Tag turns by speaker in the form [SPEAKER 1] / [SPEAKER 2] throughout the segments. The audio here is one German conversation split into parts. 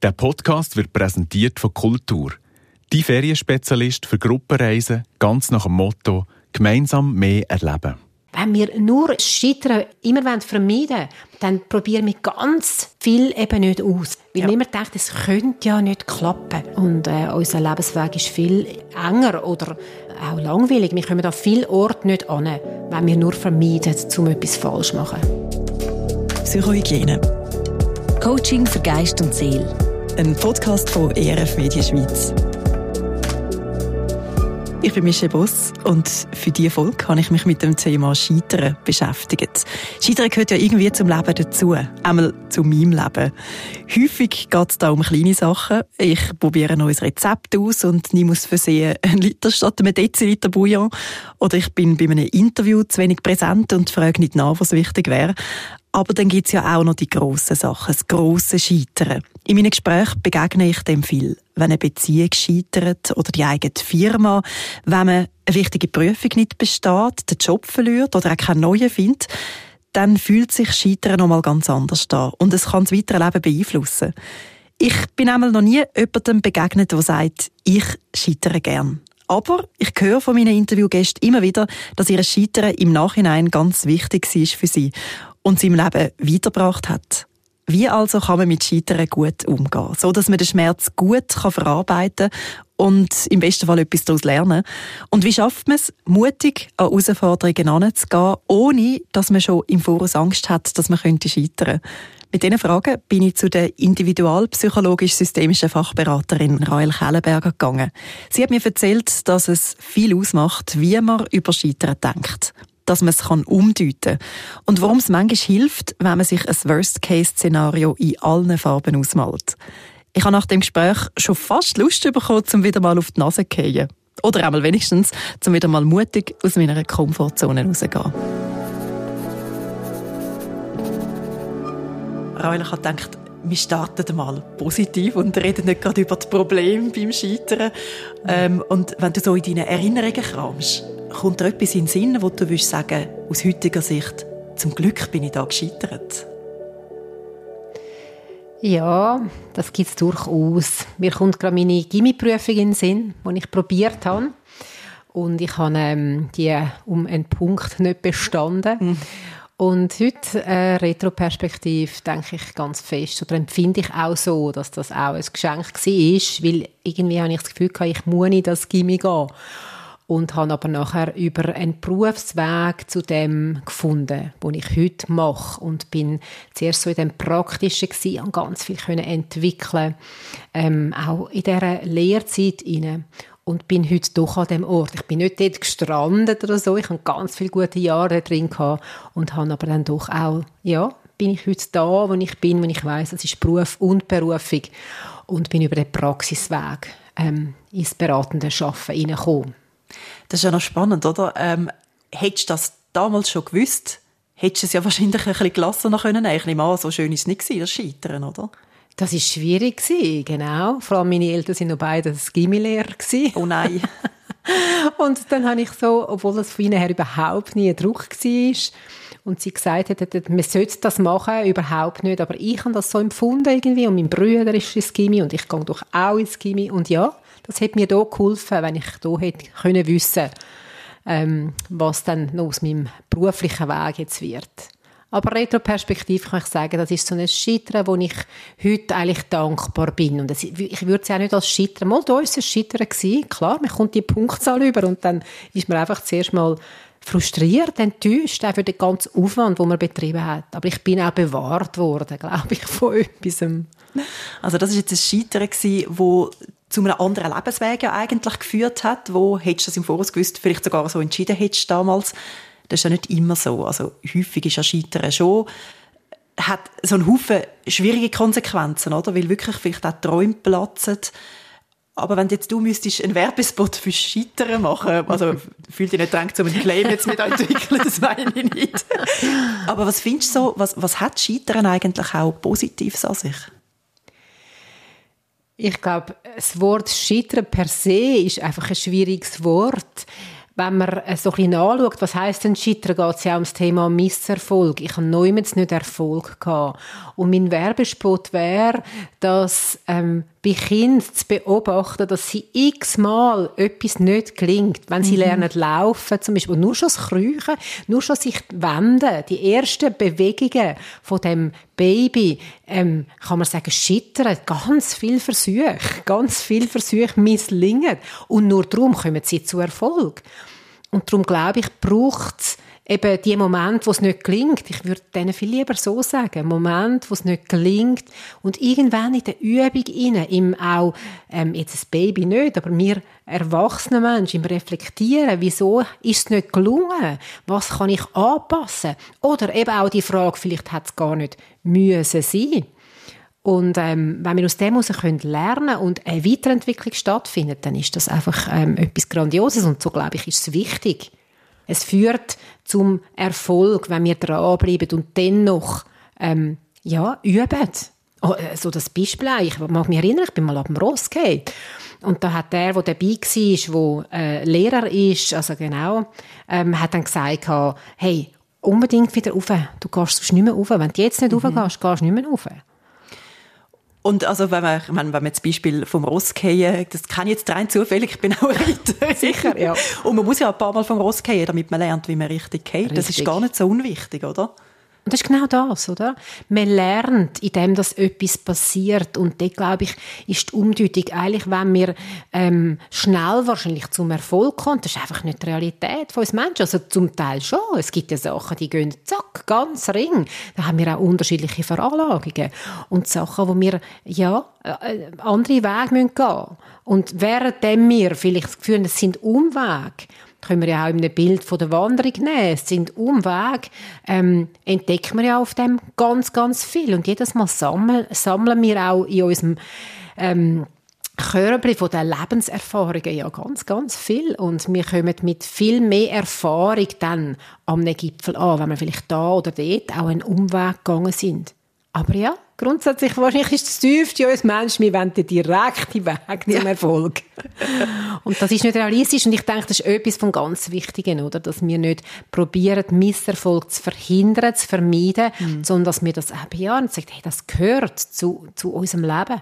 [SPEAKER 1] Der Podcast wird präsentiert von Kultur. Die Ferienspezialist für Gruppenreisen, ganz nach dem Motto «Gemeinsam mehr erleben».
[SPEAKER 2] Wenn wir nur Scheitern immer vermeiden wollen, dann probieren wir ganz viel eben nicht aus. Weil ja. man immer denkt, es könnte ja nicht klappen. Und äh, unser Lebensweg ist viel enger oder auch langweilig. Wir kommen an vielen Orten nicht an, wenn wir nur vermeiden, um etwas falsch zu machen.
[SPEAKER 3] Psychohygiene.
[SPEAKER 4] Coaching für Geist und Seele.
[SPEAKER 3] Ein Podcast von ERF Media Schweiz. Ich bin Michelle Boss und für diese Folge habe ich mich mit dem Thema Scheitern beschäftigt. Scheitern gehört ja irgendwie zum Leben dazu, einmal zu meinem Leben. Häufig geht es da um kleine Sachen. Ich probiere ein neues Rezept aus und nie muss versehen ein Liter statt einem Deziliter Bouillon. Oder ich bin bei einem Interview zu wenig präsent und frage nicht nach, was wichtig wäre. Aber dann gibt es ja auch noch die grossen Sachen, das grosse Scheitern. In meinen Gesprächen begegne ich dem viel. Wenn eine Beziehung scheitert oder die eigene Firma, wenn man eine wichtige Prüfung nicht besteht, den Job verliert oder auch keinen neuen findet, dann fühlt sich Scheitern noch mal ganz anders an und es kann das weitere Leben beeinflussen. Ich bin einmal noch nie jemandem begegnet, der sagt, ich scheitere gern. Aber ich höre von meinen Interviewgästen immer wieder, dass ihr Scheitern im Nachhinein ganz wichtig war für sie und sie im Leben weitergebracht hat. Wie also kann man mit Scheitern gut umgehen, so dass man den Schmerz gut kann verarbeiten und im besten Fall etwas daraus lernen. Und wie schafft man es, mutig an Herausforderungen heranzugehen, ohne dass man schon im Voraus Angst hat, dass man könnte scheitern Mit diesen Fragen bin ich zu der individualpsychologisch-systemischen Fachberaterin Rael Kellenberger gegangen. Sie hat mir erzählt, dass es viel ausmacht, wie man über Scheitern denkt dass man es umdeuten kann. Und warum es manchmal hilft, wenn man sich ein Worst-Case-Szenario in allen Farben ausmalt. Ich habe nach dem Gespräch schon fast Lust bekommen, um wieder mal auf die Nase zu gehen. Oder einmal wenigstens, um wieder mal mutig aus meiner Komfortzone rauszugehen. Raul, ich habe gedacht, wir starten mal positiv und reden nicht gerade über die Probleme beim Scheitern. Ähm, und wenn du so in deinen Erinnerungen kramst, kommt dir etwas in den Sinn, wo du würdest sagen, aus heutiger Sicht, zum Glück bin ich da gescheitert?
[SPEAKER 2] Ja, das gibt es durchaus. Mir kommt gerade meine Gimmi-Prüfung in den Sinn, die ich probiert habe. Und ich habe ähm, die um einen Punkt nicht bestanden. Mhm. Und heute, äh, Retroperspektiv, denke ich ganz fest, oder empfinde ich auch so, dass das auch ein Geschenk war, weil irgendwie habe ich das Gefühl gehabt, ich muss in das Gimmi gehen und habe aber nachher über einen Berufsweg zu dem gefunden, den ich heute mache und bin zuerst so in dem Praktischen gewesen und ganz viel können entwickeln, ähm, auch in dieser Lehrzeit inne und bin heute doch an dem Ort. Ich bin nicht dort gestrandet oder so, ich habe ganz viele gute Jahre drin gehabt und habe aber dann doch auch, ja, bin ich heute da, wo ich bin, wo ich weiß, das ist Beruf und Berufung und bin über den Praxisweg ähm, ins beratende Schaffen hineingekommen.
[SPEAKER 3] Das ist ja noch spannend, oder? Ähm, hättest du das damals schon gewusst, hättest du es ja wahrscheinlich ein bisschen gelassener können. Ich nehme an, so schön ist es nicht das Scheitern, oder?
[SPEAKER 2] Das war schwierig, genau. Vor allem meine Eltern waren noch beide Gimmi-Lehrer.
[SPEAKER 3] Oh nein.
[SPEAKER 2] und dann habe ich so, obwohl das von ihnen her überhaupt nie ein Druck war, und sie gesagt hat, man sollte das machen, überhaupt nicht. Aber ich habe das so empfunden irgendwie und mein Bruder ist ins Gimmi und ich gehe doch auch ins Gimmi. Und ja, das hat mir da geholfen, wenn ich da hätte können wissen, ähm, was dann noch aus meinem beruflichen Weg jetzt wird. Aber retroperspektiv kann ich sagen, das ist so ein Scheitern, wo ich heute eigentlich dankbar bin. Und das, ich würde es auch nicht als Scheitern, mal da war es ein Scheitern gewesen. Klar, man kommt die Punktzahl über und dann ist man einfach zuerst mal frustriert, enttäuscht, auch für den ganzen Aufwand, den man betrieben hat. Aber ich bin auch bewahrt worden, glaube ich, von etwas.
[SPEAKER 3] Also das ist jetzt ein Scheitern gewesen, wo zu einem anderen Lebensweg ja eigentlich geführt hat, wo hättest du das im Voraus gewusst, vielleicht sogar so entschieden hättest damals. Das ist ja nicht immer so. Also häufig ist ja Scheitern schon hat so einen Haufen schwierige Konsequenzen, oder? Weil wirklich vielleicht auch Träume platzen. Aber wenn jetzt du müsstest einen Werbespot für Scheitern machen, also fühlt dich nicht drängt, so einen Claim jetzt mit entwickeln, das meine ich nicht. Aber was findest du so, was, was hat Scheitern eigentlich auch Positives an sich?
[SPEAKER 2] Ich glaube, das Wort Scheitern per se ist einfach ein schwieriges Wort. wenn man äh, so ein bisschen anschaut, was heisst denn Scheitern, geht es ja ums Thema Misserfolg. Ich habe niemals nicht Erfolg gehabt. Und mein Werbespot wäre, dass ähm, bei Kindern zu beobachten, dass sie x-mal etwas nicht gelingt. Wenn sie mhm. lernen laufen, zum Beispiel, nur schon das Kriechen, nur schon sich wenden, die ersten Bewegungen von dem Baby, ähm, kann man sagen, scheitern. Ganz viel Versuche, ganz viel Versuche misslingen. Und nur darum kommen sie zu Erfolg. Und darum glaube ich, braucht es eben die Momente, wo es nicht gelingt, ich würde denen viel lieber so sagen, Moment, wo es nicht gelingt und irgendwann in der Übung inne, im auch, ähm, jetzt ein Baby nicht, aber wir erwachsene Menschen, im Reflektieren, wieso ist es nicht gelungen, was kann ich anpassen? Oder eben auch die Frage, vielleicht hat es gar nicht müssen sein. Und ähm, wenn wir aus dem heraus lernen und eine Weiterentwicklung stattfindet, dann ist das einfach ähm, etwas Grandioses. Und so, glaube ich, ist es wichtig. Es führt zum Erfolg, wenn wir dranbleiben und dennoch ähm, ja, üben. Oh, äh, so das Beispiel. Ich mag mich erinnern, ich bin mal ab dem Ross gefallen. Und da hat der, der dabei war, der äh, Lehrer ist, also genau, ähm, hat dann gesagt, hey, unbedingt wieder rauf. Du gehst sonst nicht mehr rauf. Wenn du jetzt nicht mhm. raufgehst, gehst du nicht mehr rauf.
[SPEAKER 3] Und also, wenn man, wenn, wenn man das Beispiel vom Ross gehen, das kann ich jetzt rein zufällig, ich bin auch Reiter.
[SPEAKER 2] Sicher, ja.
[SPEAKER 3] Und man muss ja ein paar Mal vom Ross gehen, damit man lernt, wie man richtig geht. Das ist gar nicht so unwichtig, oder?
[SPEAKER 2] Und das ist genau das, oder? Man lernt, indem das etwas passiert. Und da glaube ich, ist die Umdeutung eigentlich, wenn wir ähm, schnell wahrscheinlich zum Erfolg kommen, das ist einfach nicht die Realität von uns Menschen. Also zum Teil schon. Es gibt ja Sachen, die gehen zack, ganz ring. Da haben wir auch unterschiedliche Veranlagungen. Und Sachen, wo wir, ja, äh, andere Wege gehen müssen. Und währenddem wir vielleicht das Gefühl haben, es sind Umwege, können wir ja auch in einem Bild von der Wanderung nehmen. Es sind Umwege, ähm, entdecken wir ja auf dem ganz, ganz viel. Und jedes Mal sammeln, sammeln wir auch in unserem ähm, Körbli von den Lebenserfahrungen ja ganz, ganz viel. Und wir kommen mit viel mehr Erfahrung dann am Gipfel an, wenn wir vielleicht da oder dort auch einen Umweg gegangen sind. Aber ja, grundsätzlich wahrscheinlich ist das tiefste uns Menschen, wir wollen den direkten Weg zum Erfolg. und das ist nicht realistisch und ich denke, das ist etwas von ganz Wichtigen, oder? Dass wir nicht probieren, Misserfolg zu verhindern, zu vermeiden, mhm. sondern dass wir das eben ja und sagen, hey, das gehört zu, zu unserem Leben.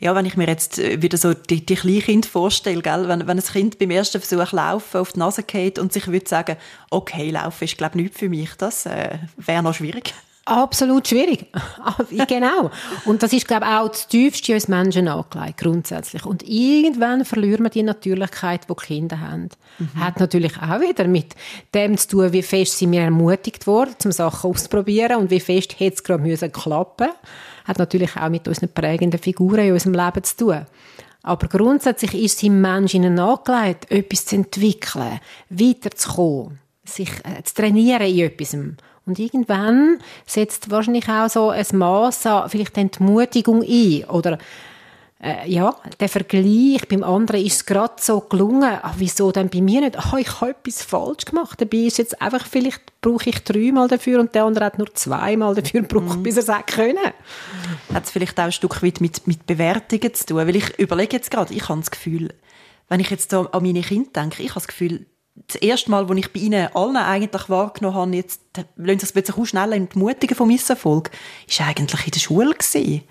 [SPEAKER 3] Ja, wenn ich mir jetzt äh, wieder so die, die Kleinkind vorstelle, gell? Wenn, wenn ein Kind beim ersten Versuch laufen auf die Nase geht und sich würde sagen, okay, laufen ist glaube ich nichts für mich, das äh, wäre noch schwierig.
[SPEAKER 2] Absolut schwierig. genau. Und das ist, glaube ich, auch das Tiefste uns Menschen angelegt, grundsätzlich. Und irgendwann verlieren wir die Natürlichkeit, die, die Kinder haben. Mhm. Hat natürlich auch wieder mit dem zu tun, wie fest sind wir ermutigt worden, zum Sachen auszuprobieren und wie fest hätte es gerade müssen klappen Hat natürlich auch mit unseren prägenden Figuren in unserem Leben zu tun. Aber grundsätzlich ist es im Menschen angelegt, etwas zu entwickeln, weiterzukommen, sich äh, zu trainieren in etwas. Und irgendwann setzt wahrscheinlich auch so ein Maß an vielleicht Entmutigung ein oder äh, ja, der Vergleich beim anderen ist es gerade so gelungen. Ach, wieso denn bei mir nicht? Ach, ich habe etwas falsch gemacht. Dabei ist jetzt einfach, vielleicht brauche ich dreimal dafür und der andere hat nur zweimal dafür gebraucht, mhm. bis er es können.
[SPEAKER 3] Hat es vielleicht auch ein Stück weit mit, mit Bewertungen zu tun? Weil ich überlege jetzt gerade, ich habe das Gefühl, wenn ich jetzt an meine Kinder denke, ich habe das Gefühl, das erste Mal, wo ich bei ihnen allen eigentlich wahrgenommen habe, jetzt lassen sie sich plötzlich auch schnell entmutigen vom Misserfolg, ist eigentlich in der Schule gewesen.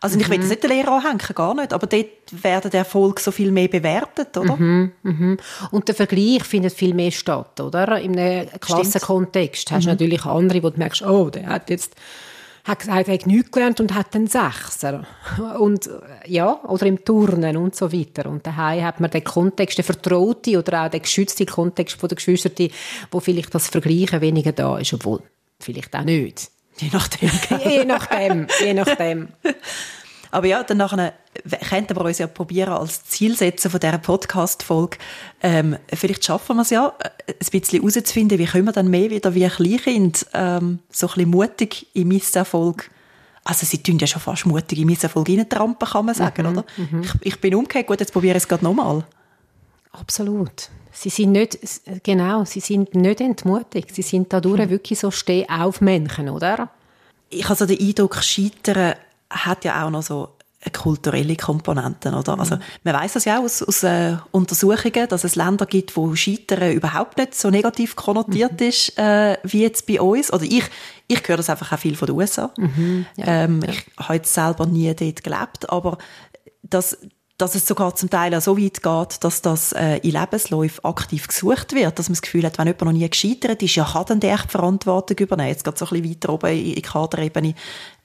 [SPEAKER 3] Also mhm. ich will das nicht den Lehrer anhängen, gar nicht, aber dort werden der Erfolg so viel mehr bewertet, oder?
[SPEAKER 2] Mhm, mhm. Und der Vergleich findet viel mehr statt, oder? Einem Klassenkontext hast du mhm. natürlich andere, wo du merkst, oh, der hat jetzt hat gesagt, er hat nichts gelernt und hat einen Sechser. Und, ja, oder im Turnen und so weiter. Und daheim hat man den Kontext, den vertraute oder auch den geschützten Kontext von der Geschwister, wo vielleicht das Vergleichen weniger da ist, obwohl vielleicht auch nicht.
[SPEAKER 3] Je nachdem.
[SPEAKER 2] je nachdem, je nachdem.
[SPEAKER 3] Aber ja, dann nachher könnten wir uns ja probieren, als Ziel setzen von dieser Podcast-Folge, ähm, vielleicht schaffen wir es ja, äh, ein bisschen herauszufinden, wie können wir dann mehr wieder wie Kleinkind ähm, so ein bisschen mutig im Misserfolg also sie tun ja schon fast mutig in Misserfolg reintrampen, kann man sagen, mhm, oder? Mhm. Ich, ich, bin umgekehrt, gut, jetzt probiere ich es gerade nochmal.
[SPEAKER 2] Absolut. Sie sind nicht, genau, sie sind nicht entmutigt. Sie sind dadurch mhm. wirklich so steh auf Menschen, oder?
[SPEAKER 3] Ich habe so den Eindruck, Scheitern hat ja auch noch so kulturelle Komponente, oder? Mhm. Also, man weiß das ja auch aus, aus äh, Untersuchungen, dass es Länder gibt, wo Scheitern überhaupt nicht so negativ konnotiert mhm. ist, äh, wie jetzt bei uns. Oder ich, ich höre das einfach auch viel von den USA. Mhm. Ja, ähm, ja. Ich habe jetzt selber nie dort gelebt, aber das, dass es sogar zum Teil auch so weit geht, dass das äh, in Lebensläufen aktiv gesucht wird, dass man das Gefühl hat, wenn jemand noch nie gescheitert ist, ja, kann dann der Verantwortung übernehmen. Jetzt geht so ein bisschen weiter oben in, in Kaderebene.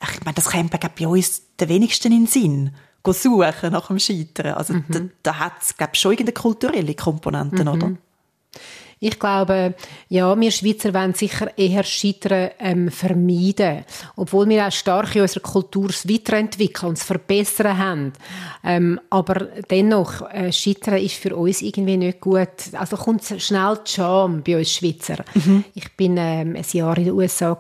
[SPEAKER 3] Ich meine, das kommt bei uns den wenigsten in den Sinn, suchen nach dem Scheitern. Also mhm. da, da hat es, glaube ich, schon irgendeine kulturelle Komponente, mhm. oder?
[SPEAKER 2] Ich glaube, ja, wir Schweizer wollen sicher eher Scheitern ähm, vermeiden. Obwohl wir auch stark in unserer Kultur weiterentwickeln und es verbessern haben. Ähm, aber dennoch, äh, Scheitern ist für uns irgendwie nicht gut. Also kommt schnell die Scham bei uns Schweizer. Mhm. Ich bin ähm, ein Jahr in den USA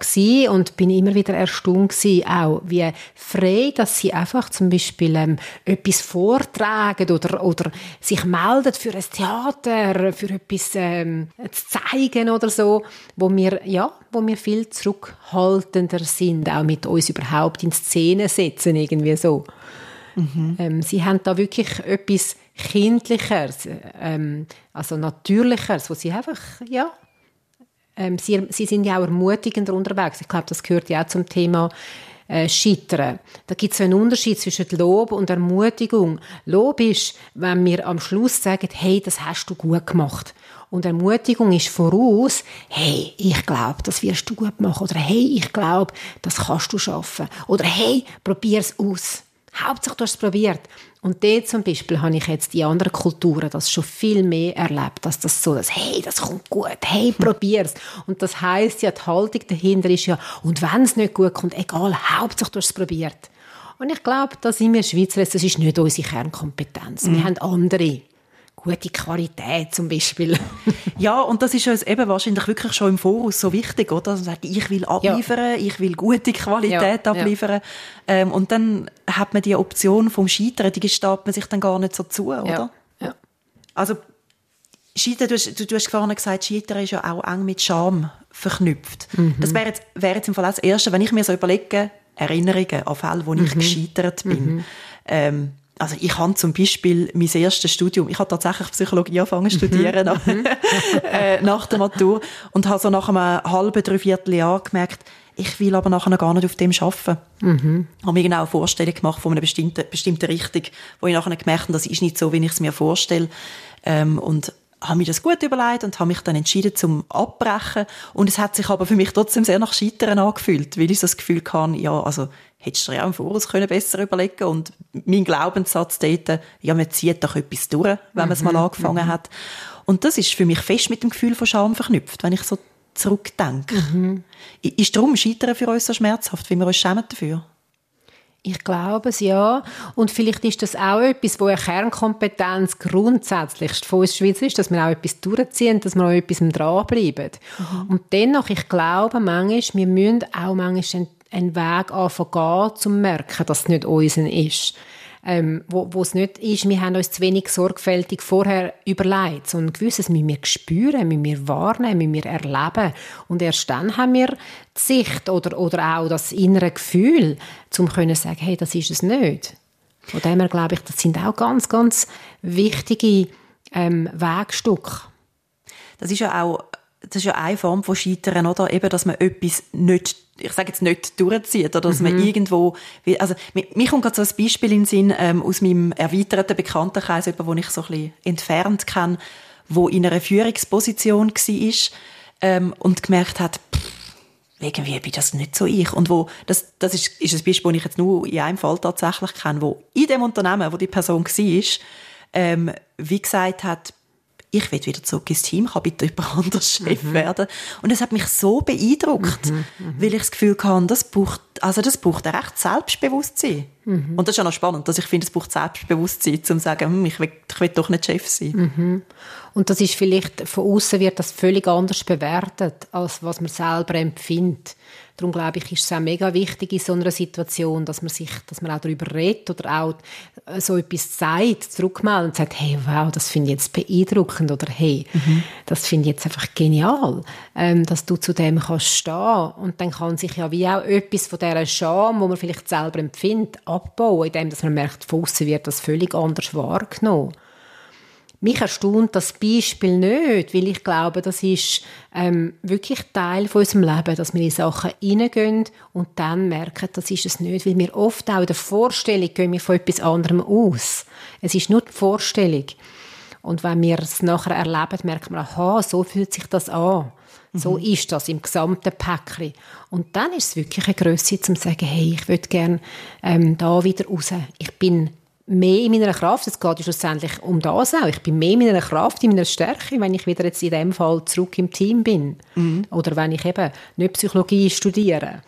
[SPEAKER 2] und bin immer wieder erstaunt gewesen, auch wie frei, dass sie einfach zum Beispiel ähm, etwas vortragen oder, oder sich melden für ein Theater, für etwas ähm, zu zeigen oder so, wo wir, ja, wo wir viel zurückhaltender sind, auch mit uns überhaupt in Szene setzen, irgendwie so. Mhm. Ähm, sie haben da wirklich etwas Kindlicheres, ähm, also Natürlicheres, wo sie einfach, ja, ähm, sie, sie sind ja auch ermutigender unterwegs. Ich glaube, das gehört ja auch zum Thema äh, scheitern. Da gibt es einen Unterschied zwischen Lob und Ermutigung. Lob ist, wenn wir am Schluss sagen, hey, das hast du gut gemacht. Und Ermutigung ist voraus, hey, ich glaube, das wirst du gut machen. Oder hey, ich glaube, das kannst du schaffen. Oder hey, probier's aus. Hauptsache, du hast es probiert. Und dort zum Beispiel habe ich jetzt die anderen Kulturen das schon viel mehr erlebt, dass das so, dass, hey, das kommt gut, hey, probier's. Und das heißt ja, die Haltung dahinter ist ja, und wenn es nicht gut kommt, egal, Hauptsache, du hast es probiert. Und ich glaube, da sind wir Schweizer, das ist nicht unsere Kernkompetenz. Mhm. Wir haben andere gute Qualität zum Beispiel.
[SPEAKER 3] ja, und das ist uns eben wahrscheinlich wirklich schon im Voraus so wichtig, oder? Dass man sagt, ich will abliefern, ja. ich will gute Qualität ja, abliefern. Ja. Ähm, und dann hat man die Option vom Scheitern, die gesteht man sich dann gar nicht so zu, oder? Ja. Also, Scheitern, du hast, du, du hast vorhin gesagt, Scheitern ist ja auch eng mit Scham verknüpft. Mhm. Das wäre jetzt, wäre jetzt im Fall das Erste, wenn ich mir so überlege, Erinnerungen an Fälle, wo ich mhm. gescheitert bin. Mhm. Ähm, also ich habe zum Beispiel mein erstes Studium, ich habe tatsächlich Psychologie angefangen zu studieren nach, mhm. äh, nach der Matur und habe so nach einem halben, dreiviertel Jahr gemerkt, ich will aber nachher gar nicht auf dem arbeiten. Mhm. Ich habe mir genau eine Vorstellung gemacht von einer bestimmten, bestimmten Richtung, wo ich nachher gemerkt habe, das ist nicht so, wie ich es mir vorstelle. Ähm, und habe mir das gut überlegt und habe mich dann entschieden zum Abbrechen. Und es hat sich aber für mich trotzdem sehr nach Scheitern angefühlt, weil ich so das Gefühl hatte, ja, also hättest du dir ja im Voraus können besser überlegen und mein Glaubenssatz dort, ja, man zieht doch etwas durch, wenn man es mal mhm. angefangen mhm. hat. Und das ist für mich fest mit dem Gefühl von Scham verknüpft, wenn ich so zurückdenke. Mhm. Ist darum Scheitern für uns so schmerzhaft, wie wir uns schämen dafür?
[SPEAKER 2] Ich glaube es, ja. Und vielleicht ist das auch etwas, wo eine Kernkompetenz grundsätzlich von uns Schweizer ist, dass wir auch etwas durchziehen, dass wir auch etwas dranbleiben. Mhm. Und dennoch, ich glaube manchmal, wir müssen auch manchmal einen Weg anfangen, um zu merken, dass es nicht unseren ist. Ähm, wo, wo es nicht ist, wir haben uns zu wenig sorgfältig vorher überlegt, sondern gewisses müssen wir spüren, müssen wir wahrnehmen, müssen wir erleben. Und erst dann haben wir die Sicht oder, oder auch das innere Gefühl, um zu sagen, hey, das ist es nicht. Von dem her glaube ich, das sind auch ganz, ganz wichtige ähm, Wegstücke.
[SPEAKER 3] Das ist ja auch das ist ja eine Form von Scheitern, oder? Eben, dass man etwas nicht, ich sage jetzt nicht durchzieht, oder dass mhm. man irgendwo, also, mir kommt gerade so ein Beispiel in den Sinn, ähm, aus meinem erweiterten Bekanntenkreis, jemand, den ich so ein bisschen entfernt kenne, wo in einer Führungsposition war, ähm, und gemerkt hat, pff, irgendwie bin das nicht so ich. Und wo, das, das ist, ist ein Beispiel, das ich jetzt nur in einem Fall tatsächlich kenne, wo in dem Unternehmen, wo die Person war, ähm, wie gesagt hat, ich will wieder zurück ins Team, kann bitte jemand anders Chef mhm. werden. Und das hat mich so beeindruckt, mhm, mhm. weil ich das Gefühl hatte, das braucht, also das braucht ein recht Selbstbewusstsein. Mhm. Und das ist ja noch spannend, dass ich finde, es braucht Selbstbewusstsein, um zu sagen, hm, ich, will, ich will doch nicht Chef sein.
[SPEAKER 2] Mhm. Und das ist vielleicht, von außen wird das völlig anders bewertet, als was man selber empfindet. Darum glaube ich, ist es auch mega wichtig in so einer Situation, dass man sich, dass man auch darüber redet oder auch äh, so etwas sagt, zurückmeldet und sagt, hey, wow, das finde ich jetzt beeindruckend oder hey, mhm. das finde ich jetzt einfach genial, ähm, dass du zu dem kannst stehen und dann kann sich ja wie auch etwas von dieser Scham, wo man vielleicht selber empfindet, abbauen, indem man merkt, von wird das völlig anders wahrgenommen. Mich erstaunt das Beispiel nicht, weil ich glaube, das ist ähm, wirklich Teil von unserem Leben, dass wir in Sachen hineingehen und dann merken, das ist es nicht, weil wir oft auch in der Vorstellung gehen wir von etwas anderem aus. Es ist nur die Vorstellung. Und wenn wir es nachher erleben, merkt man, aha, so fühlt sich das an. So mhm. ist das im gesamten Päckchen. Und dann ist es wirklich eine Größe, um zu sagen, hey, ich würde gerne ähm, da wieder raus. Ich bin mehr in meiner Kraft. Es geht ja schlussendlich um das auch. Ich bin mehr in meiner Kraft, in meiner Stärke, wenn ich wieder jetzt in dem Fall zurück im Team bin. Mhm. Oder wenn ich eben nicht Psychologie studiere.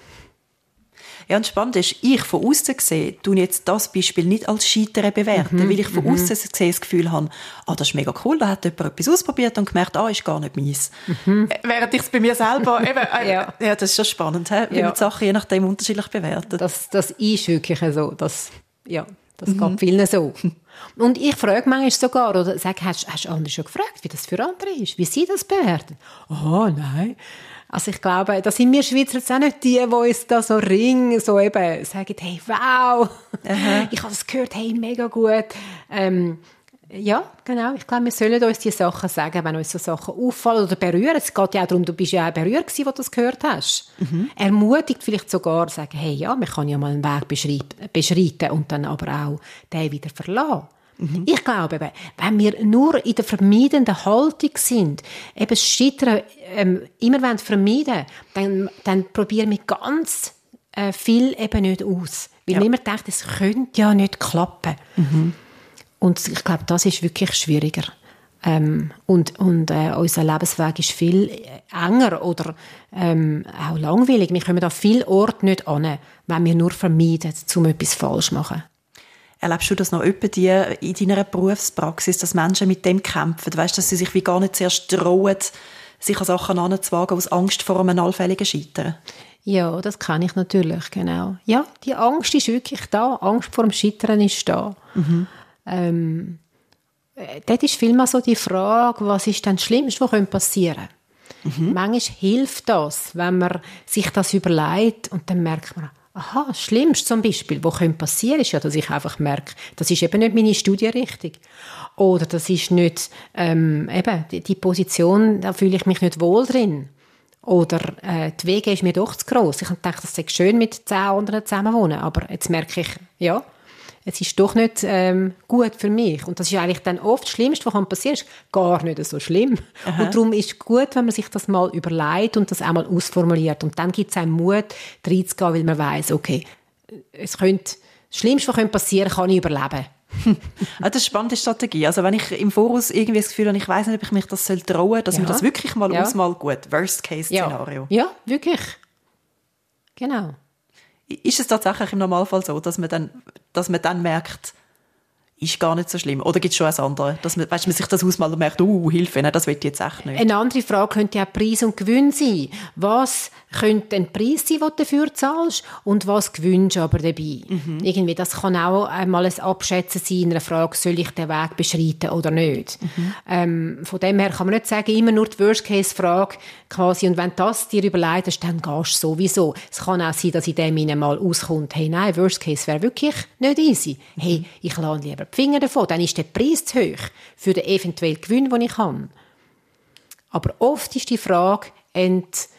[SPEAKER 3] Ja, und spannend ist, ich von außen gesehen, tue jetzt das Beispiel nicht als Scheitern bewerten, mhm. weil ich von mhm. außen gesehen das Gefühl habe, ah, das ist mega cool, da hat jemand etwas ausprobiert und gemerkt, ah, ist gar nicht meins. Mhm. Äh, während ich es bei mir selber, eben, äh, ja. ja. das ist schon spannend, he? wie ja. man die Sachen je nachdem unterschiedlich bewertet.
[SPEAKER 2] Das, das ist wirklich so, das, ja. Das mhm. geht vielen so. Und ich frage manchmal sogar, oder sage, hast, hast du andere schon gefragt, wie das für andere ist, wie sie das bewerten? Oh, nein. Also ich glaube, da sind wir Schweizer jetzt auch nicht die, die uns da so ringen, so eben sagen, hey, wow, Aha. ich habe das gehört, hey, mega gut. Ähm, ja, genau. Ich glaube, wir sollen uns diese Sachen sagen, wenn uns so Sachen auffallen oder berühren. Es geht ja auch darum, du bist ja auch berührt gewesen, als du das gehört hast. Mhm. Ermutigt vielleicht sogar, sagen, hey, ja, man kann ja mal einen Weg beschreiten und dann aber auch den wieder verlassen. Mhm. Ich glaube, eben, wenn wir nur in der vermeidenden Haltung sind, eben Scheitern ähm, immer wollen vermeiden, dann, dann probieren wir ganz äh, viel eben nicht aus. Weil ja. immer denkt, es könnte ja nicht klappen. Mhm. Und ich glaube, das ist wirklich schwieriger. Ähm, und und äh, unser Lebensweg ist viel enger oder ähm, auch langweilig. Wir kommen da viel Ort nicht an, wenn wir nur vermeiden, um etwas falsch zu machen.
[SPEAKER 3] Erlebst du das noch öppe die in deiner Berufspraxis, dass Menschen mit dem kämpfen? Weißt, dass sie sich wie gar nicht zuerst trauen, sich an Sachen anzuwagen aus Angst vor einem allfälligen Scheitern?
[SPEAKER 2] Ja, das kann ich natürlich, genau. Ja, die Angst ist wirklich da. Angst vor dem Scheitern ist da. Mhm. Ähm, äh, dort ist vielmehr so die Frage, was ist denn das Schlimmste, was passieren könnte. Mhm. Manchmal hilft das, wenn man sich das überlegt und dann merkt man, aha, das Schlimmste zum Beispiel, was könnte passieren, ist ja, dass ich einfach merke, das ist eben nicht meine Studienrichtung. Oder das ist nicht, ähm, eben, die, die, Position, da fühle ich mich nicht wohl drin. Oder äh, die Wege ist mir doch zu gross. Ich dachte, das ist schön mit zehn anderen zusammenwohnen, aber jetzt merke ich, ja, es ist doch nicht ähm, gut für mich. Und das ist eigentlich dann oft das Schlimmste, was passieren kann, ist gar nicht so schlimm. Aha. Und darum ist es gut, wenn man sich das mal überlegt und das auch mal ausformuliert. Und dann gibt es einen Mut, reinzugehen, weil man weiß, okay, es könnte, das Schlimmste, was passieren kann, kann ich überleben.
[SPEAKER 3] ah, das ist eine spannende Strategie. Also wenn ich im Voraus irgendwie das Gefühl habe, ich weiß nicht, ob ich mich das trauen soll, dass ja. mir das wirklich mal ja. ausmal gut. Worst-Case-Szenario.
[SPEAKER 2] Ja. ja, wirklich. Genau.
[SPEAKER 3] Ist es tatsächlich im Normalfall so, dass man dann, dass man dann merkt, ist gar nicht so schlimm. Oder gibt es schon etwas anderes, dass man, weißt, man sich das ausmalt und merkt, uh, Hilfe, nein, das will ich jetzt echt nicht.
[SPEAKER 2] Eine andere Frage könnte ja Preis und Gewinn sein. Was könnte ein Preis sein, den du dafür zahlst und was gewünscht aber dabei? Mhm. Irgendwie, das kann auch einmal ein Abschätzen sein in einer Frage, soll ich den Weg beschreiten oder nicht? Mhm. Ähm, von dem her kann man nicht sagen, immer nur die Worst-Case-Frage quasi und wenn du das dir überlegst, dann gehst du sowieso. Es kann auch sein, dass in dem mal auskommt, hey, nein, Worst-Case wäre wirklich nicht easy. Hey, ich lade lieber die Finger davon, dann ist der Preis zu hoch für den eventuellen Gewinn, den ich habe. Aber oft ist die Frage ent,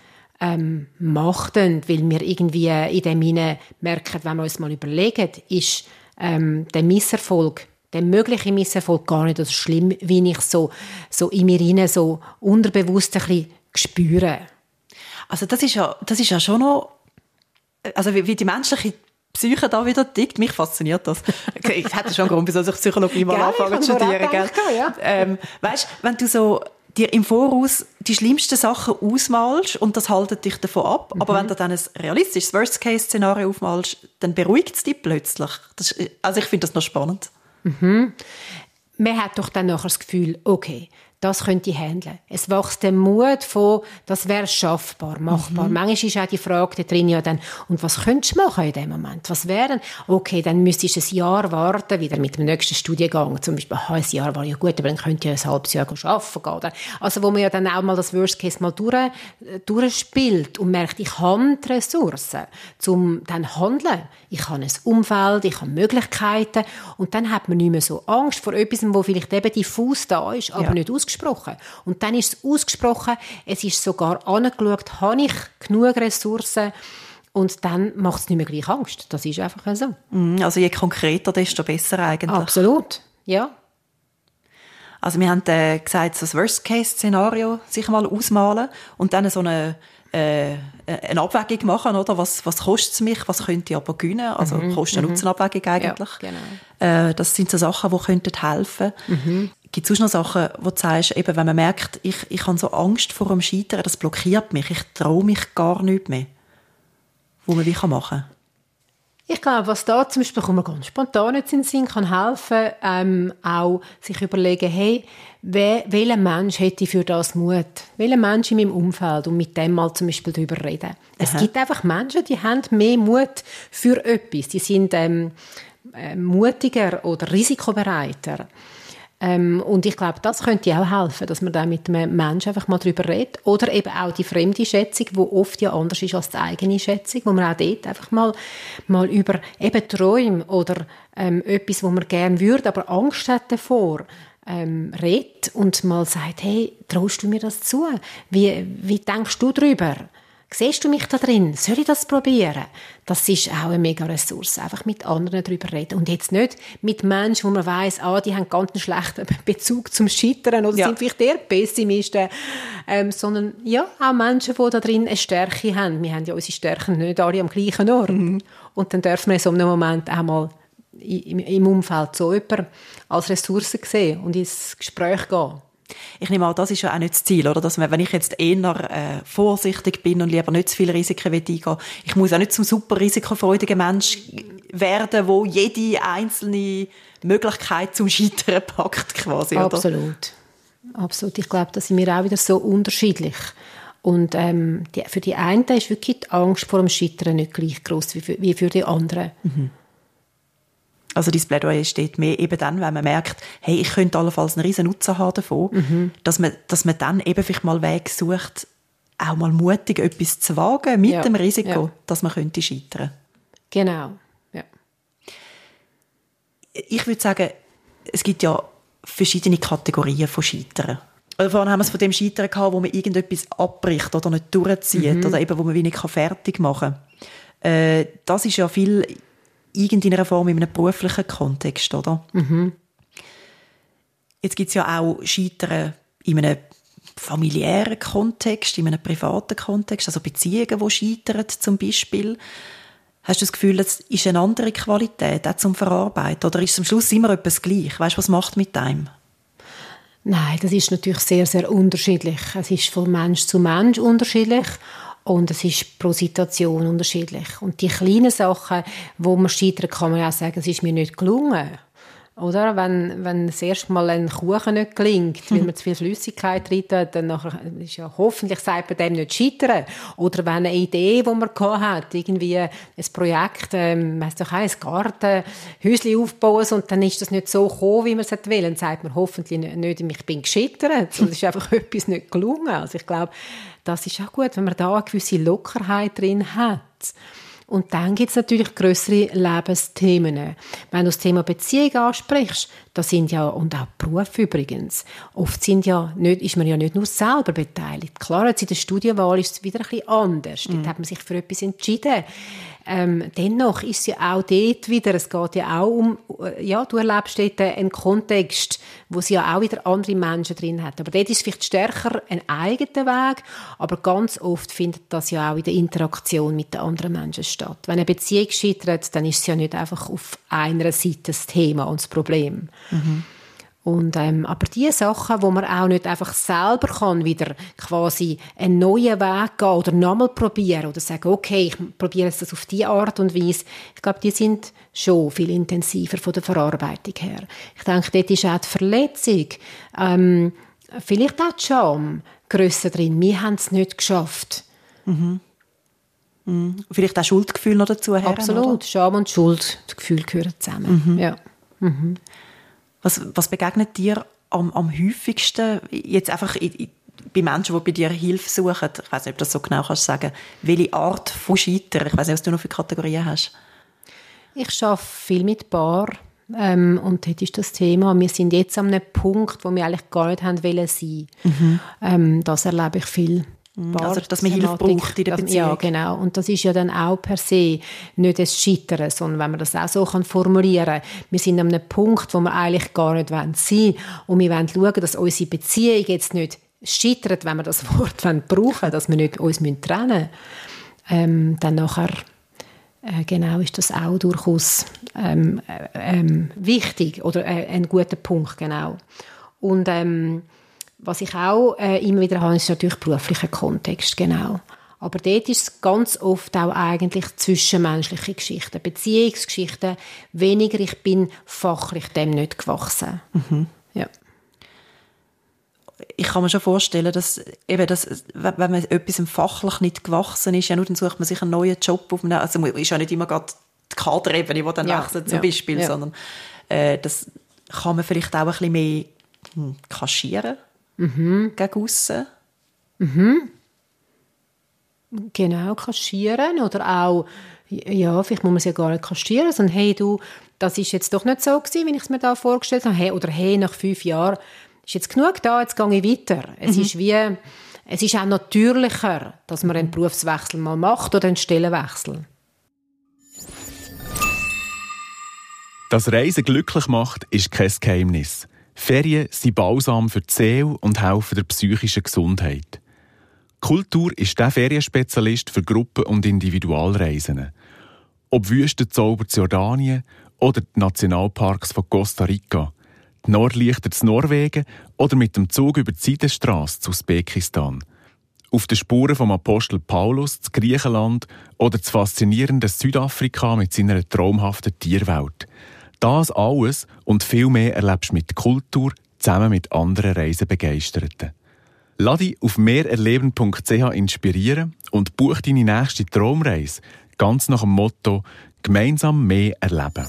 [SPEAKER 2] ähm, machtend, weil wir irgendwie in dem hinein merken, wenn wir uns mal überlegen, ist ähm, der Misserfolg, der mögliche Misserfolg gar nicht so schlimm, wie ich so, so in mir hinein so unterbewusst ein bisschen spüre.
[SPEAKER 3] Also das ist ja, das ist ja schon noch, also wie, wie die menschliche Psyche da wieder tickt. Mich fasziniert das. Ich hätte schon einen Grund, wieso ich Psychologie mal anfangen zu studieren. Gell? Ja. Ähm, weißt, wenn du so dir im Voraus die schlimmsten Sachen ausmalst und das haltet dich davon ab, mhm. aber wenn du dann ein realistisches Worst-Case-Szenario aufmalst, dann beruhigt es dich plötzlich. Ist, also ich finde das noch spannend.
[SPEAKER 2] Mhm. Man hat doch dann nachher das Gefühl, okay, das könnte ich handeln. Es wächst der Mut von, das wäre schaffbar, machbar. Mhm. Manchmal ist auch die Frage da drin ja dann, und was könntest du machen in dem Moment? Was wären? Okay, dann müsstest du ein Jahr warten, wieder mit dem nächsten Studiengang. Zum Beispiel, aha, ein Jahr war ja gut, aber dann könnt ihr ein halbes Jahr arbeiten gehen. Oder? Also, wo man ja dann auch mal das Worst Case mal durch, äh, durchspielt und merkt, ich habe die Ressourcen, um dann handeln. Ich habe ein Umfeld, ich habe Möglichkeiten und dann hat man nicht mehr so Angst vor etwas, wo vielleicht eben diffus da ist, aber ja. nicht ausgesprochen. Und dann ist es ausgesprochen, es ist sogar angeschaut, habe ich genug Ressourcen, und dann macht es nicht mehr gleich Angst. Das ist einfach so.
[SPEAKER 3] Mm, also je konkreter, desto besser eigentlich.
[SPEAKER 2] Absolut, ja.
[SPEAKER 3] Also wir haben äh, gesagt, das Worst-Case-Szenario sich mal ausmalen und dann so eine äh, eine Abwägung machen, oder? Was, was kostet es mich, was könnte ich aber gewinnen? Also mhm. Kosten-Nutzen-Abwägung mhm. eigentlich. Ja, genau. äh, das sind so Sachen, die könnten helfen. Mhm. Gibt es auch noch Sachen, wo du sagst, eben, wenn man merkt, ich, ich habe so Angst vor dem Scheitern, das blockiert mich, ich traue mich gar nicht mehr, wo man wie machen kann?
[SPEAKER 2] Ich glaube, was da zum Beispiel man ganz spontan jetzt in den Sinn kann helfen, ähm, auch sich überlegen, hey, wer, welcher Mensch hätte für das Mut? Welcher Mensch in meinem Umfeld und mit dem mal zum Beispiel darüber reden? Aha. Es gibt einfach Menschen, die haben mehr Mut für etwas. Die sind ähm, äh, mutiger oder risikobereiter. Ähm, und ich glaube, das könnte auch helfen, dass man da mit einem Menschen einfach mal drüber redet. Oder eben auch die fremde Schätzung, die oft ja anders ist als die eigene Schätzung, wo man auch dort einfach mal, mal über eben Träume oder ähm, etwas, wo man gerne würde, aber Angst hat davor, ähm, redet und mal sagt, hey, traust du mir das zu? Wie, wie denkst du darüber? Siehst du mich da drin? Soll ich das probieren? Das ist auch eine mega Ressource. Einfach mit anderen darüber reden. Und jetzt nicht mit Menschen, wo man weiss, ah, die haben ganz einen schlechten Bezug zum Scheitern oder ja. sind vielleicht eher Pessimisten. Ähm, sondern, ja, auch Menschen, die da drin eine Stärke haben. Wir haben ja unsere Stärken nicht alle am gleichen Ort. Mhm. Und dann dürfen wir in so einem Moment auch mal im Umfeld so jemanden als Ressource sehen und ins Gespräch gehen.
[SPEAKER 3] Ich nehme an, das ist ja auch nicht das Ziel, oder? Dass man, wenn ich jetzt eher äh, vorsichtig bin und lieber nicht zu viele Risiken eingehen ich muss auch nicht zum super risikofreudigen Mensch werden, wo jede einzelne Möglichkeit zum Scheitern packt, quasi,
[SPEAKER 2] oder? Absolut. Absolut. Ich glaube, da sind wir auch wieder so unterschiedlich. Und ähm, die, für die einen ist wirklich die Angst vor dem Scheitern nicht gleich groß wie für, wie für die anderen. Mhm.
[SPEAKER 3] Also das Plädoyer steht mehr eben dann, wenn man merkt, hey, ich könnte allenfalls einen riesen Nutzen haben davon, mhm. dass, man, dass man dann eben vielleicht mal Weg sucht, auch mal mutig etwas zu wagen mit ja. dem Risiko, ja. dass man könnte scheitern.
[SPEAKER 2] Genau, ja.
[SPEAKER 3] Ich würde sagen, es gibt ja verschiedene Kategorien von Scheitern. Vorhin haben wir es von dem Scheitern gehabt, wo man irgendetwas abbricht oder nicht durchzieht mhm. oder eben, wo man wenig fertig machen kann. Äh, das ist ja viel irgendeiner Form in einem beruflichen Kontext, oder? Mhm. Jetzt gibt es ja auch Scheitern in einem familiären Kontext, in einem privaten Kontext, also Beziehungen, die scheitern zum Beispiel. Hast du das Gefühl, es ist eine andere Qualität, auch zum Verarbeiten? Oder ist es am Schluss immer etwas gleich? Weißt du, was macht mit einem?
[SPEAKER 2] Nein, das ist natürlich sehr, sehr unterschiedlich. Es ist von Mensch zu Mensch unterschiedlich. Und es ist pro Situation unterschiedlich. Und die kleinen Sachen, wo man scheitert, kann man ja auch sagen, es ist mir nicht gelungen. Oder? Wenn, wenn das erste Mal ein Kuchen nicht gelingt, weil man zu viel Flüssigkeit drin hat, dann nachher ist ja hoffentlich sagt man dem nicht scheitern. Oder wenn eine Idee, die man hat, irgendwie ein Projekt, ähm, weiss doch ein Garten, Häuschen aufbauen und dann ist das nicht so gekommen, wie man es will, dann sagt man hoffentlich nicht, ich bin gescheitert, sondern es ist einfach etwas nicht gelungen. Also ich glaube, das ist auch gut, wenn man da eine gewisse Lockerheit drin hat. Und dann gibt es natürlich größere Lebensthemen. Wenn du das Thema Beziehung ansprichst, das sind ja, und auch Beruf übrigens, oft sind ja nicht, ist man ja nicht nur selber beteiligt. Klar, jetzt in der Studienwahl ist es wieder ein bisschen anders. Mhm. Dort hat man sich für etwas entschieden. Ähm, dennoch ist ja auch dort wieder, es geht ja auch um, äh, ja, du erlebst dort einen Kontext, wo sie ja auch wieder andere Menschen drin hat. Aber dort ist vielleicht stärker ein eigener Weg, aber ganz oft findet das ja auch in der Interaktion mit den anderen Menschen statt. Wenn eine Beziehung scheitert, dann ist es ja nicht einfach auf einer Seite das Thema und das Problem. Mhm. Und, ähm, aber die Sachen, wo man auch nicht einfach selber kann, wieder quasi einen neuen Weg gehen oder nochmal probieren oder sagen, okay, ich probiere es auf die Art und Weise. Ich glaube, die sind schon viel intensiver von der Verarbeitung her. Ich denke, dort ist auch die Verletzung, ähm, vielleicht auch die Scham grösser drin. Wir haben es nicht geschafft.
[SPEAKER 3] Mhm. Mhm. Vielleicht auch Schuldgefühl noch dazu
[SPEAKER 2] her, Absolut. Oder? Scham und Schuldgefühl gehören zusammen. Mhm. Ja.
[SPEAKER 3] Was, was begegnet dir am, am häufigsten jetzt einfach in, in, bei Menschen, die bei dir Hilfe suchen? Ich weiß nicht, ob du das so genau kannst sagen. Welche Art von Scheitern? Ich weiß nicht, was du noch für Kategorien hast.
[SPEAKER 2] Ich arbeite viel mit Paar. Ähm, und dort ist das Thema, wir sind jetzt an einem Punkt, wo wir eigentlich gar nicht haben wollen sein. Mhm. Ähm, das erlebe ich viel.
[SPEAKER 3] Mhm. Also, dass man Hilfe braucht in der Beziehung.
[SPEAKER 2] Ja, genau. Und das ist ja dann auch per se nicht das Scheitern, sondern wenn man das auch so kann formulieren kann. Wir sind an einem Punkt, wo wir eigentlich gar nicht sein wollen. Und wir wollen schauen, dass unsere Beziehung jetzt nicht scheitert, wenn wir das Wort brauchen dass wir nicht uns trennen müssen. Ähm, dann nachher äh, genau ist das auch durchaus ähm, äh, ähm, wichtig oder äh, ein guter Punkt, genau. Und ähm, was ich auch äh, immer wieder habe, ist natürlich beruflicher Kontext, genau. Aber dort ist es ganz oft auch eigentlich zwischenmenschliche Geschichten, Beziehungsgeschichten. Weniger, ich bin fachlich dem nicht gewachsen. Mhm. Ja.
[SPEAKER 3] Ich kann mir schon vorstellen, dass eben das, wenn man etwas fachlich nicht gewachsen ist, ja nur dann sucht man sich einen neuen Job auf einem, also ist ja nicht immer gerade die Kaderebene, die dann ja, wechselt zum ja, Beispiel, ja. sondern äh, das kann man vielleicht auch ein bisschen mehr hm, kaschieren mhm. gegen aussen.
[SPEAKER 2] Mhm. Genau, kaschieren oder auch, ja, vielleicht muss man es ja gar nicht kaschieren, sondern hey, du, das ist jetzt doch nicht so gewesen, wie ich es mir da vorgestellt habe, hey, oder hey, nach fünf Jahren ist jetzt genug da, jetzt gehe ich weiter. Es mhm. ist wie, es ist auch natürlicher, dass man einen Berufswechsel mal macht oder einen Stellenwechsel.
[SPEAKER 1] Dass Reisen glücklich macht, ist kein Geheimnis. Ferien sind Balsam für die Seele und helfen der psychischen Gesundheit. Kultur ist der Ferienspezialist für Gruppen- und Individualreisen. Ob Wüstenzauber zu Jordanien oder die Nationalparks von Costa Rica, die Nordlichter zu Norwegen oder mit dem Zug über die Seidenstrasse zu Usbekistan. Auf den Spuren vom Apostel Paulus zu Griechenland oder das faszinierende Südafrika mit seiner traumhaften Tierwelt – das alles und viel mehr erlebst du mit Kultur zusammen mit anderen Reisebegeisterten. Lass dich auf mehrerleben.ch inspirieren und buch deine nächste Traumreise ganz nach dem Motto «Gemeinsam mehr erleben».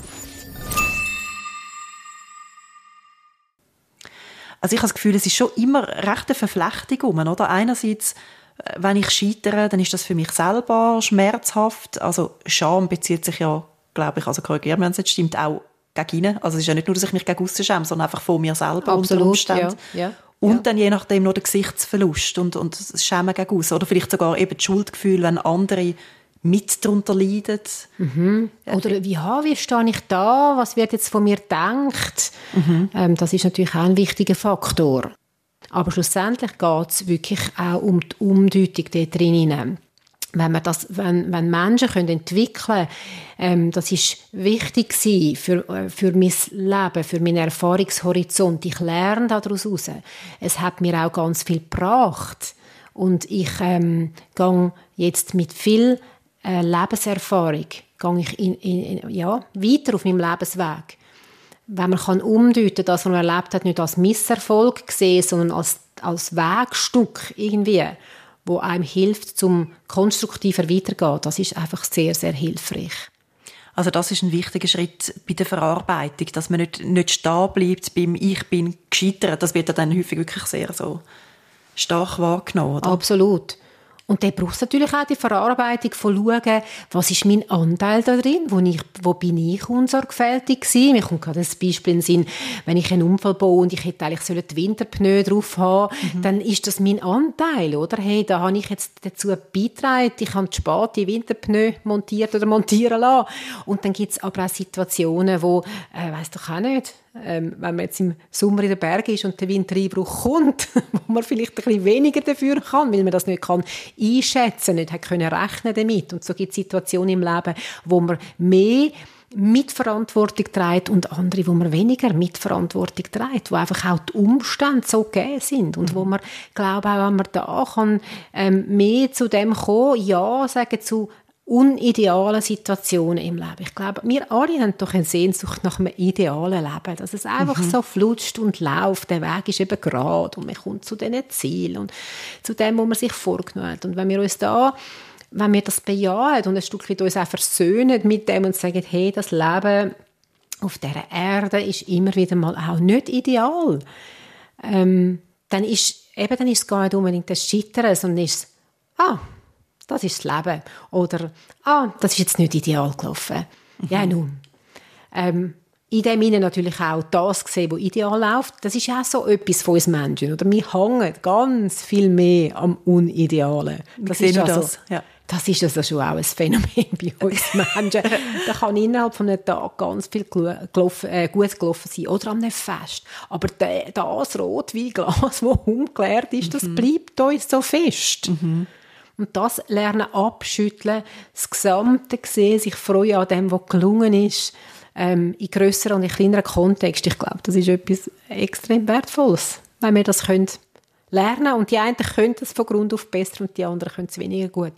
[SPEAKER 3] Also ich habe das Gefühl, es ist schon immer recht eine Verflechtung oder? Einerseits, äh, wenn ich scheitere, dann ist das für mich selber schmerzhaft. Also Scham bezieht sich ja, glaube ich, also korrigieren, wenn es jetzt stimmt, auch gegen. Also es ist ja nicht nur, dass ich mich gegen aussen schäme, sondern einfach von mir selber
[SPEAKER 2] Absolut, unter Ja, ja,
[SPEAKER 3] und ja. dann je nachdem noch der Gesichtsverlust und, und das Schämen gegen aussen. Oder vielleicht sogar eben das Schuldgefühl, wenn andere mit darunter leiden.
[SPEAKER 2] Mhm. Oder wie, ja, wie stehe ich da? Was wird jetzt von mir gedacht? Mhm. Ähm, das ist natürlich auch ein wichtiger Faktor. Aber schlussendlich geht es wirklich auch um die Umdeutung dort drinnen wenn man das, wenn, wenn Menschen können entwickeln, ähm, das ist wichtig für äh, für mein Leben, für meinen Erfahrungshorizont. Ich lerne daraus raus. Es hat mir auch ganz viel gebracht und ich ähm, gehe jetzt mit viel äh, Lebenserfahrung gehe ich in, in, ja weiter auf meinem Lebensweg. Wenn man kann umdeuten, dass man erlebt hat, nicht als Misserfolg sehen, sondern als als Wegstück irgendwie wo einem hilft, zum konstruktiver weitergehen. Das ist einfach sehr, sehr hilfreich.
[SPEAKER 3] Also das ist ein wichtiger Schritt bei der Verarbeitung, dass man nicht, nicht stehen bleibt beim «Ich bin gescheitert». Das wird ja dann häufig wirklich sehr so stark wahrgenommen, oder?
[SPEAKER 2] Absolut. Und dann braucht es natürlich auch die Verarbeitung von schauen, was ist mein Anteil da drin, wo, ich, wo bin ich unsorgfältig gewesen. Mir kommt gerade ein Beispiel in den Sinn, wenn ich einen Unfall baue und ich hätte eigentlich die Winterpneu drauf haben mhm. dann ist das mein Anteil, oder? Hey, da habe ich jetzt dazu beigetragen, ich habe die Spate Winterpneu montiert oder montieren lassen. Und dann gibt es aber auch Situationen, wo, äh, weiss doch auch nicht, ähm, wenn man jetzt im Sommer in den Bergen ist und der Wintereinbruch kommt, wo man vielleicht ein bisschen weniger dafür kann, weil man das nicht kann einschätzen, nicht hat können rechnen damit. Und so gibt es Situationen im Leben, wo man mehr Mitverantwortung trägt und andere, wo man weniger Mitverantwortung trägt, wo einfach auch die Umstände so gegeben sind und wo man, glaube auch, wenn man da kann, ähm, mehr zu dem kommen, ja sagen zu unidealen Situationen im Leben. Ich glaube, wir alle haben doch eine Sehnsucht nach einem idealen Leben, dass es einfach mhm. so flutscht und läuft. Der Weg ist eben gerade und man kommt zu diesen Zielen und zu dem, wo man sich vorgenommen hat. Und wenn wir uns da wenn wir das bejahen und ein Stück weit uns auch versöhnen mit dem und sagen, hey, das Leben auf dieser Erde ist immer wieder mal auch nicht ideal, ähm, dann ist eben dann ist es gar nicht unbedingt das Scheitern, sondern ist ah, das ist das Leben. Oder, ah, das ist jetzt nicht ideal gelaufen. Mhm. Ja, nun. Ähm, in dem Sinne natürlich auch das gesehen, was ideal läuft. Das ist auch so etwas von uns Menschen. Oder? Wir hängen ganz viel mehr am Unidealen.
[SPEAKER 3] Das ist also,
[SPEAKER 2] das. Ja. Das ist also schon auch ein Phänomen bei uns Menschen. da kann innerhalb von einem Tag ganz viel gelaufen, äh, gut gelaufen sein. Oder an einem Fest. Aber der, das Rotweinglas, das umgeleert ist, das mhm. bleibt uns so fest. Mhm. Und das lernen abschütteln, das Gesamte sehen, sich freuen an dem, was gelungen ist, ähm, in grösseren und in kleineren Kontext. Ich glaube, das ist etwas extrem Wertvolles, wenn wir das können lernen und die einen können es von Grund auf besser und die anderen können es weniger gut.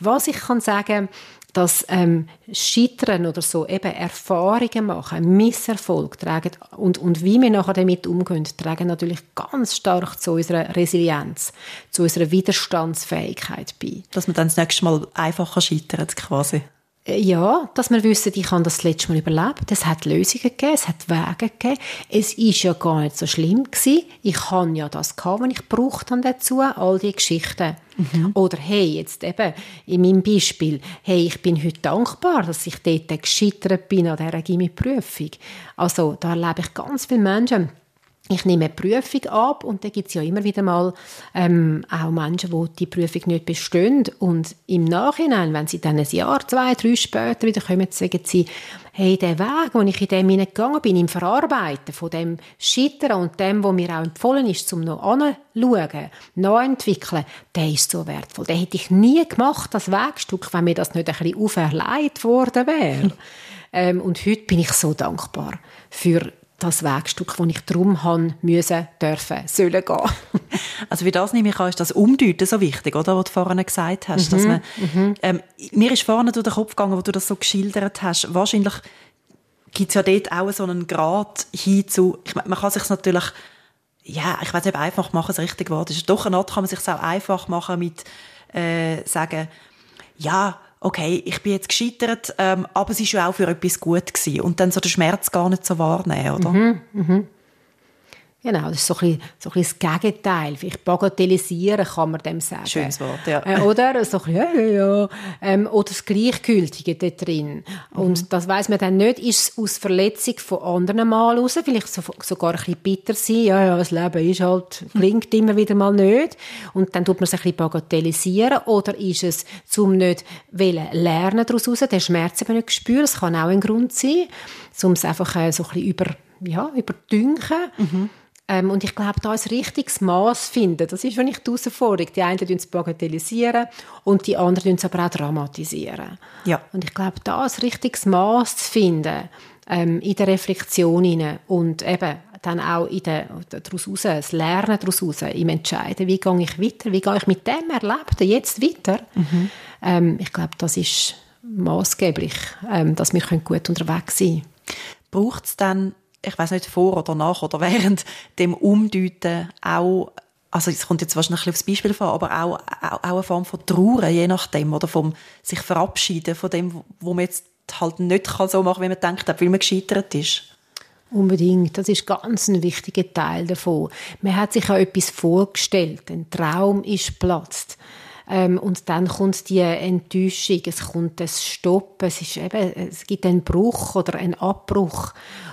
[SPEAKER 2] Was ich kann sagen, dass ähm, Scheitern oder so eben Erfahrungen machen, Misserfolg tragen und, und wie wir nachher damit umgehen, tragen natürlich ganz stark zu unserer Resilienz, zu unserer Widerstandsfähigkeit bei.
[SPEAKER 3] Dass man dann das nächste Mal einfacher scheitert quasi.
[SPEAKER 2] Äh, ja, dass wir wissen, ich habe das letzte Mal überlebt. Es hat Lösungen gegeben, es hat Wege gegeben. Es ist ja gar nicht so schlimm gewesen. Ich habe ja das gehabt, was ich braucht habe dazu, all die Geschichten. Mhm. Oder hey, jetzt eben in meinem Beispiel, hey, ich bin heute dankbar, dass ich dort gescheitert bin an dieser Gimmi-Prüfung. Also da erlebe ich ganz viele Menschen, ich nehme eine Prüfung ab und da gibt es ja immer wieder mal ähm, auch Menschen, die die Prüfung nicht bestehen und im Nachhinein, wenn sie dann ein Jahr, zwei, drei später wieder kommen, sagen sie, hey, der Weg, wo ich in dem gegangen bin, im Verarbeiten von dem Scheitern und dem, was mir auch empfohlen ist, um noch anzuschauen, nachentwickeln, der ist so wertvoll. Den hätte ich nie gemacht, das Wegstück, wenn mir das nicht ein bisschen auferlegt worden wäre. ähm, und heute bin ich so dankbar für das Wegstück, das ich drum haben müssen, dürfen, sollen gehen.
[SPEAKER 3] also wie das nehme ich an, ist das Umdeuten so wichtig, oder, was du vorhin gesagt hast. Mhm, dass man, mhm. ähm, mir ist vorne durch den Kopf gegangen, wo du das so geschildert hast, wahrscheinlich gibt es ja dort auch so einen Grad hin zu, ich meine, man kann sich natürlich ja, ich weiß nicht, einfach machen, das richtige Wort ist. Doch eine Art kann man sich auch einfach machen mit äh, sagen, ja, okay, ich bin jetzt gescheitert, ähm, aber es ist ja auch für etwas gut gewesen. Und dann so den Schmerz gar nicht so wahrnehmen, oder?
[SPEAKER 2] Mhm, mhm. Genau, das ist so ein, bisschen, so ein bisschen das Gegenteil. Vielleicht bagatellisieren kann man dem sagen.
[SPEAKER 3] Schönes Wort, ja.
[SPEAKER 2] Äh, oder so ein bisschen, ja, ja, ja. Ähm, oder das Gleichgültige da drin. Mhm. Und das weiß man dann nicht, ist es aus Verletzung von anderen mal raus, vielleicht so, sogar ein bisschen bitter sein, ja, ja, das Leben ist halt, klingt immer wieder mal nicht. Und dann tut man es ein bisschen bagatellisieren. Oder ist es, zum nicht lernen daraus raus, den Schmerz eben nicht spüren, das kann auch ein Grund sein, um es einfach äh, so ein bisschen über, ja, überdünken. Mhm. Ähm, und ich glaube, da ein richtiges Maß finden, das ist, wenn ich die Herausforderung. Die einen bagatellisieren und die anderen es aber auch dramatisieren.
[SPEAKER 3] Ja.
[SPEAKER 2] Und ich glaube, da ein richtiges Maß zu finden, ähm, in der Reflexion hinein und eben dann auch in der, daraus raus, das Lernen daraus raus, im Entscheiden, wie gehe ich weiter, wie gehe ich mit dem Erlebten jetzt weiter. Mhm. Ähm, ich glaube, das ist maßgeblich, ähm, dass wir gut unterwegs sein können.
[SPEAKER 3] Braucht es dann ich weiß nicht, vor oder nach oder während dem Umdeuten auch, also es kommt jetzt wahrscheinlich aufs Beispiel vor, aber auch, auch, auch eine Form von Trauer, je nachdem, oder vom sich verabschieden von dem, wo man jetzt halt nicht kann so machen, wie man denkt, weil man gescheitert ist.
[SPEAKER 2] Unbedingt. Das ist ganz ein wichtiger Teil davon. Man hat sich ja etwas vorgestellt. Ein Traum ist platzt. Ähm, und dann kommt die Enttäuschung, es kommt das Stoppen, es, ist eben, es gibt einen Bruch oder einen Abbruch.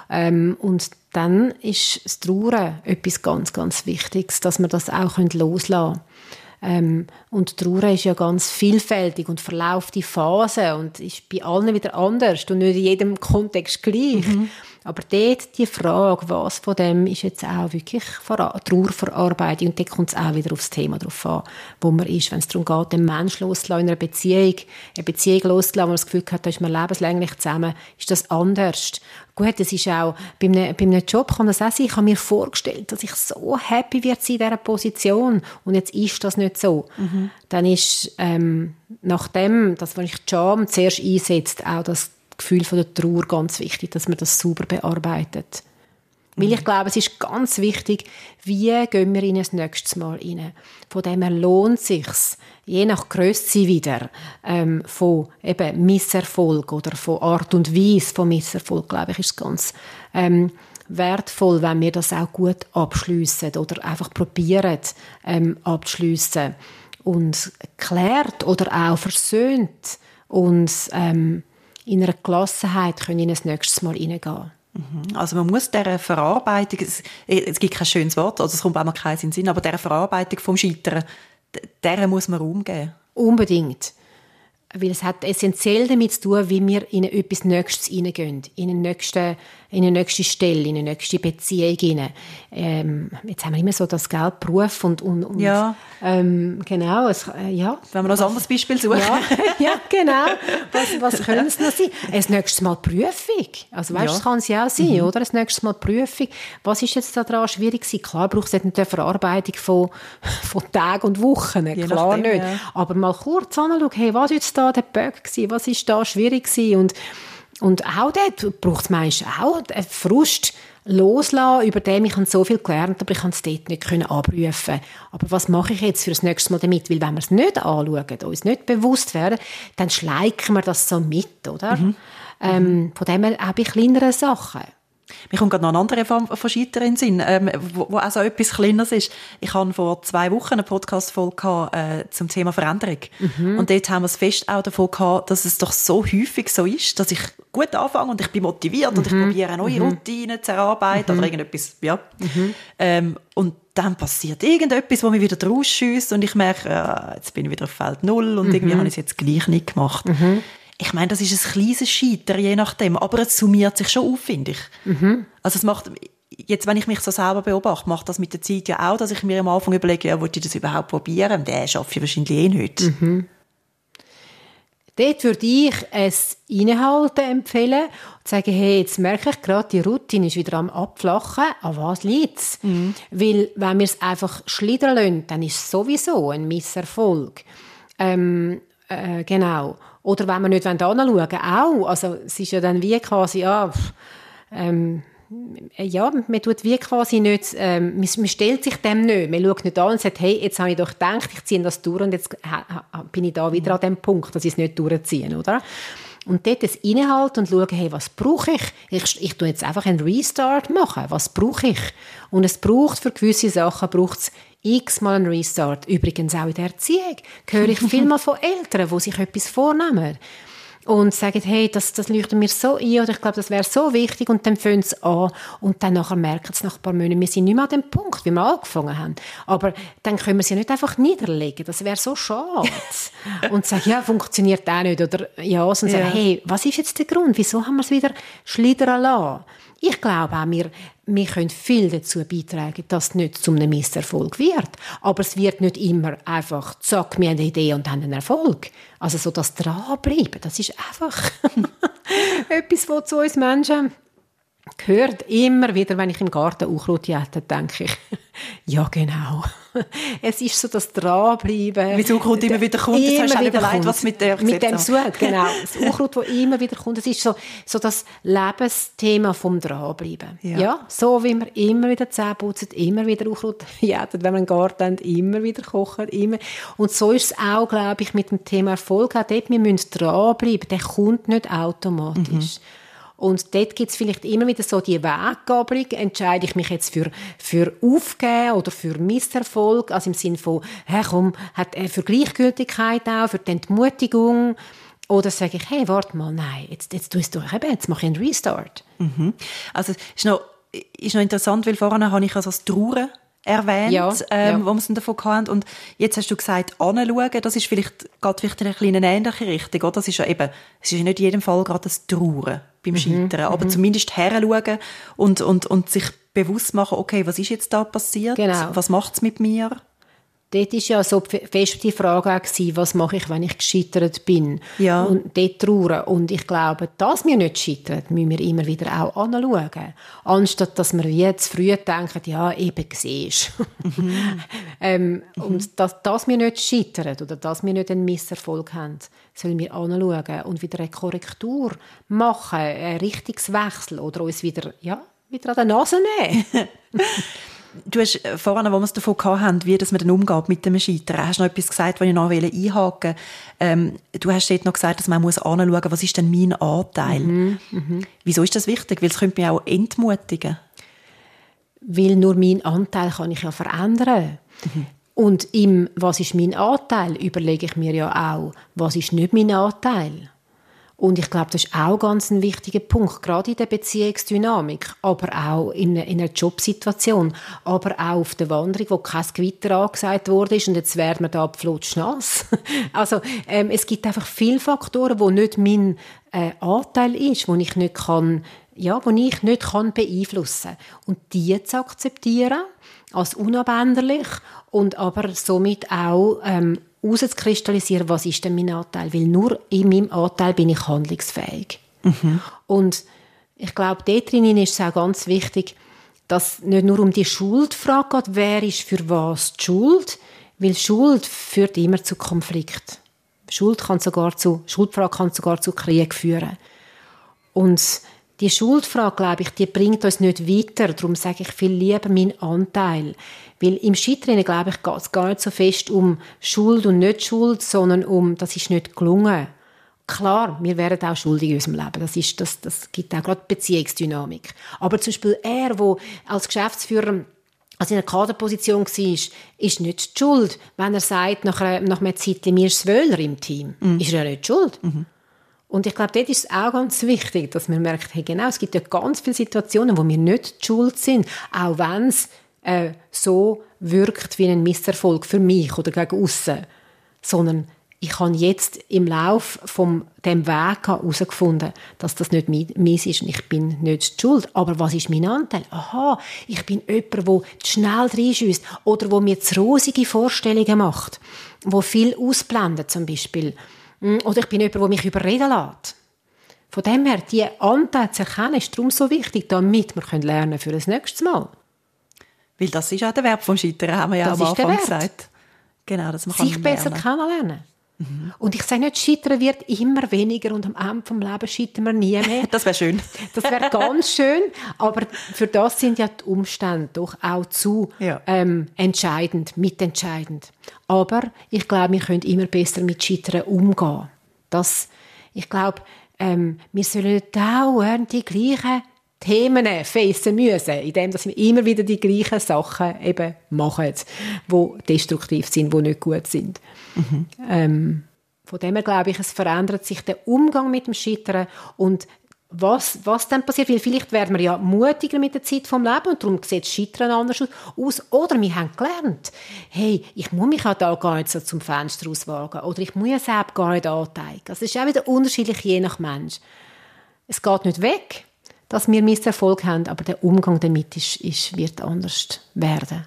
[SPEAKER 2] Ähm, und dann ist das Trauern etwas ganz, ganz Wichtiges, dass man das auch loslassen können. Ähm, und Trauer ist ja ganz vielfältig und verläuft die Phase und ist bei allen wieder anders und nicht in jedem Kontext gleich. Mhm. Aber dort die Frage, was von dem ist jetzt auch wirklich Trauerverarbeitung, und dort kommt es auch wieder aufs Thema drauf an, wo man ist. Wenn es darum geht, den Menschen loszulassen in einer Beziehung, eine Beziehung loszulassen, wo man das Gefühl hat, da ist man lebenslänglich zusammen, ist das anders. Gut, das ist auch, bei einem, bei einem Job kann das auch sein, ich habe mir vorgestellt, dass ich so happy wird sein in dieser Position und jetzt ist das nicht so. Mhm. Dann ist, ähm, nachdem, dass wenn ich die Charme zuerst einsetzt, auch das Gefühl von der Trauer ganz wichtig, dass man das sauber bearbeitet. Mhm. Weil ich glaube, es ist ganz wichtig, wie gehen wir in das nächste Mal rein. Von dem her lohnt es sich, je nach Größe wieder, ähm, von eben Misserfolg oder von Art und Weise von Misserfolg, glaube ich, ist ganz ähm, wertvoll, wenn wir das auch gut abschliessen oder einfach probieren ähm, abschliessen und klärt oder auch versöhnt und ähm, in einer Gelassenheit können in ein nächstes Mal hineingehen.
[SPEAKER 3] Mhm. Also man muss dieser Verarbeitung, es, es gibt kein schönes Wort, also es kommt auch mal keinen Sinn, aber dieser Verarbeitung vom Scheitern, der muss man Raum.
[SPEAKER 2] Unbedingt. Weil es hat essentiell damit zu tun, wie wir in etwas Nächstes hineingehen, in eine nächste, in eine nächste Stelle, in eine nächste Beziehung hinein. Ähm, jetzt haben wir immer so das Geld, Beruf und, und, und
[SPEAKER 3] ja.
[SPEAKER 2] Ähm, genau, es, äh, ja.
[SPEAKER 3] Wenn wir noch ein anderes Beispiel suchen.
[SPEAKER 2] Ja, ja genau. Was, was können es noch sein? Ein nächstes Mal Prüfung. Also weißt, ja. das kann es ja auch sein, mhm. oder? Ein nächstes Mal Prüfung. Was ist jetzt daran schwierig gewesen? Klar braucht es nicht eine Verarbeitung von, von Tagen und Wochen, Je klar nachdem, nicht. Ja. Aber mal kurz anschauen, hey, was war jetzt da der Bug gewesen? Was ist da schwierig gewesen? Und, und auch dort braucht es meistens auch einen Frust, loslassen, über den ich habe so viel gelernt, aber ich konnte es dort nicht können abrufen. Aber was mache ich jetzt für das nächste Mal damit? Weil wenn wir es nicht anschauen, uns nicht bewusst werden, dann schleichen wir das so mit, oder? Mhm. Ähm, von dem her auch bei kleineren Sachen.
[SPEAKER 3] Mir kommt gerade noch eine andere Form von Scheitern in den Sinn, ähm, wo, wo auch so etwas Kleineres ist. Ich hatte vor zwei Wochen eine Podcast-Folge äh, zum Thema Veränderung. Mhm. Und dort haben wir es fest auch davon gehabt, dass es doch so häufig so ist, dass ich gut anfange und ich bin motiviert mhm. und ich mhm. probiere neue mhm. Routinen zu erarbeiten oder mhm. irgendetwas, ja. Mhm. Ähm, und dann passiert irgendetwas, wo mich wieder rausschießt und ich merke, äh, jetzt bin ich wieder auf Feld Null und irgendwie habe ich es jetzt gleich nicht gemacht ich meine, das ist ein kleines Scheitern, je nachdem, aber es summiert sich schon auf, finde ich. Mhm. Also es macht, jetzt, wenn ich mich so selber beobachte, macht das mit der Zeit ja auch, dass ich mir am Anfang überlege, ja, wollte ich das überhaupt probieren? Den schaffe ich wahrscheinlich eh nicht.
[SPEAKER 2] Mhm. Dort würde ich es Innehalten empfehlen und sagen, hey, jetzt merke ich gerade, die Routine ist wieder am Abflachen. An was liegt es? Mhm. Weil, wenn wir es einfach schlittern lassen, dann ist es sowieso ein Misserfolg. Ähm, äh, genau. Oder wenn wir nicht anschauen wollen, auch. Also es ist ja dann wie quasi, ja, ähm, ja, man tut wie quasi nicht, ähm, man, stellt sich dem nicht. Man schaut nicht an und sagt, hey, jetzt habe ich doch gedacht, ich ziehe das durch und jetzt bin ich da wieder an dem Punkt, dass ich es nicht durchziehe, oder? Und dort das innehalten und schauen, hey, was brauche ich? ich? Ich tue jetzt einfach einen Restart machen. Was brauche ich? Und es braucht für gewisse Sachen, braucht es x-mal einen Restart. Übrigens auch in der Erziehung höre ich vielmal von Eltern, die sich etwas vornehmen und sagen, hey, das, das leuchtet mir so ein oder ich glaube, das wäre so wichtig und dann fangen sie an und dann nachher merken sie nach ein paar Monaten, wir sind nicht mehr an dem Punkt, wie wir angefangen haben. Aber dann können wir sie nicht einfach niederlegen, das wäre so schade. und sagen, ja, funktioniert auch nicht oder ja, und sagen, ja. hey, was ist jetzt der Grund, wieso haben wir es wieder schlittern lassen? Ich glaube auch, wir, wir können viel dazu beitragen, dass es nicht zum einem Misserfolg wird. Aber es wird nicht immer einfach, zack, wir haben eine Idee und haben einen Erfolg. Also so das Dranbleiben, das ist einfach etwas, was zu uns Menschen gehört immer wieder, wenn ich im Garten Unkraut jäte, denke ich, ja genau. Es ist so das Dranbleiben.
[SPEAKER 3] Wie das Unkraut immer wieder kommt,
[SPEAKER 2] immer
[SPEAKER 3] das hast du überlegt, was mit der
[SPEAKER 2] Mit dem Sud, genau. Das Unkraut, das immer wieder kommt, das ist so, so das Lebensthema vom Dranbleiben. Ja. ja. so wie wir immer wieder Zähne putzen, immer wieder Unkraut jäten, wenn wir einen Garten haben, immer wieder kochen, immer. Und so ist es auch, glaube ich, mit dem Thema Erfolg. Auch dort, wir müssen dranbleiben. Der kommt nicht automatisch. Mhm. Und dort gibt es vielleicht immer wieder so die Weggabelung, entscheide ich mich jetzt für, für Aufgeben oder für Misserfolg, also im Sinne von, hey, komm, hat, äh, für Gleichgültigkeit auch, für die Entmutigung, oder sage ich, hey, warte mal, nein, jetzt, jetzt tue ich es durch, jetzt mache ich einen Restart.
[SPEAKER 3] Mhm. Also, ist noch, ist noch interessant, weil vorhin habe ich also das Trauern erwähnt, ja, ähm, ja. wo wir es davon hatten. Und jetzt hast du gesagt, anschauen, das ist vielleicht, geht vielleicht in eine kleine ähnliche Richtung, oder? Das ist ja eben, es ist nicht in jedem Fall gerade das Trauern. Beim Scheitern, aber mhm. zumindest heranschauen und, und, und sich bewusst machen, okay, was ist jetzt da passiert?
[SPEAKER 2] Genau.
[SPEAKER 3] Was macht es mit mir?
[SPEAKER 2] Dort war ja so fest die Frage auch, was mache ich, wenn ich gescheitert bin.
[SPEAKER 3] Ja.
[SPEAKER 2] Und dort trauern. Und ich glaube, dass wir nicht scheitern, müssen wir immer wieder auch anschauen. Anstatt, dass wir wie jetzt früh denken, ja, eben siehst. Mhm. ähm, mhm. Und dass, dass wir nicht scheitern oder dass wir nicht einen Misserfolg haben, sollen wir anschauen und wieder eine Korrektur machen, einen Richtungswechsel oder uns wieder, ja, wieder an der Nase nehmen.
[SPEAKER 3] Du hast äh, vorhin, wo wir es davon hatten, wie das man dann umgeht mit dem Scheitern, hast du noch etwas gesagt, was ich noch einhaken ähm, Du hast dort noch gesagt, dass man muss anschauen muss, was ist denn mein Anteil? Mhm, mh. Wieso ist das wichtig? Weil es könnte mich auch entmutigen.
[SPEAKER 2] Weil nur mein Anteil kann ich ja verändern. Mhm. Und im «Was ist mein Anteil?» überlege ich mir ja auch, was ist nicht mein Anteil? Und ich glaube, das ist auch ganz ein wichtiger Punkt, gerade in der Beziehungsdynamik, aber auch in, in einer Jobsituation, aber auch auf der Wanderung, wo kein Gewitter angesagt wurde und jetzt werden wir da nass. also ähm, es gibt einfach viele Faktoren, wo nicht mein äh, Anteil ist, wo ich nicht kann, ja, wo ich nicht kann beeinflussen. Und die zu akzeptieren als unabänderlich und aber somit auch ähm, herauszukristallisieren, was ist denn mein Anteil, weil nur in meinem Anteil bin ich handlungsfähig. Mhm. Und ich glaube, dort drin ist es auch ganz wichtig, dass nicht nur um die Schuldfrage geht, wer ist für was die Schuld, weil Schuld führt immer zu Konflikt. Schuld kann sogar zu, Schuldfrage kann sogar zu Krieg führen. Und die Schuldfrage, glaube ich, die bringt uns nicht weiter. Darum sage ich viel lieber meinen Anteil. Weil im Scheitern, glaube ich, geht es gar nicht so fest um Schuld und nicht Schuld, sondern um, das ist nicht gelungen. Klar, wir wären auch schuldig in unserem Leben. Das, ist, das, das gibt auch gerade Beziehungsdynamik. Aber zum Beispiel er, der als Geschäftsführer also in einer Kaderposition war, ist nicht die Schuld. Wenn er sagt, nach einer, nach einer Zeit, mir ist Wöhler im Team, mhm. ist er ja nicht Schuld. Mhm. Und ich glaube, dort ist es auch ganz wichtig, dass man merkt, hey, genau, es gibt ja ganz viele Situationen, wo wir nicht Schuld sind, auch wenn es äh, so wirkt wie ein Misserfolg für mich oder gegen außen, sondern ich habe jetzt im Lauf von dem Weg herausgefunden, dass das nicht meins ist und ich bin nicht schuld. Aber was ist mein Anteil? Aha, ich bin jemand, der schnell reinschießt oder wo mir zu rosige Vorstellungen macht, wo viel ausblendet zum Beispiel. Hm, oder ich bin jemand, der mich überreden lässt. Von dem her, die Anteile zu erkennen, ist darum so wichtig, damit wir lernen für das nächste Mal.
[SPEAKER 3] Weil das ist auch der Wert vom Scheitern, haben wir ja das am Anfang gesagt.
[SPEAKER 2] Genau, dass man Sich besser kennenlernen. Mhm. Und ich sage nicht, Scheitern wird immer weniger und am Ende vom Lebens scheitern wir nie mehr.
[SPEAKER 3] das wäre schön.
[SPEAKER 2] das wäre ganz schön, aber für das sind ja die Umstände doch auch zu ja. ähm, entscheidend, mitentscheidend. Aber ich glaube, wir können immer besser mit Scheitern umgehen. Das, ich glaube, ähm, wir sollen dauernd die gleichen Themen facen müssen, indem dass wir immer wieder die gleichen Sachen eben machen, die destruktiv sind, die nicht gut sind. Mhm. Ähm, von dem her glaube ich, es verändert sich der Umgang mit dem Scheitern und was, was dann passiert, weil vielleicht werden wir ja mutiger mit der Zeit vom Leben und darum sieht das Scheitern anders aus. Oder wir haben gelernt, hey, ich muss mich auch da gar nicht so zum Fenster auswagen oder ich muss ja selbst gar nicht anteigen. Das ist auch wieder unterschiedlich je nach Mensch. Es geht nicht weg, dass wir Misserfolg haben, aber der Umgang damit ist, ist, wird anders werden.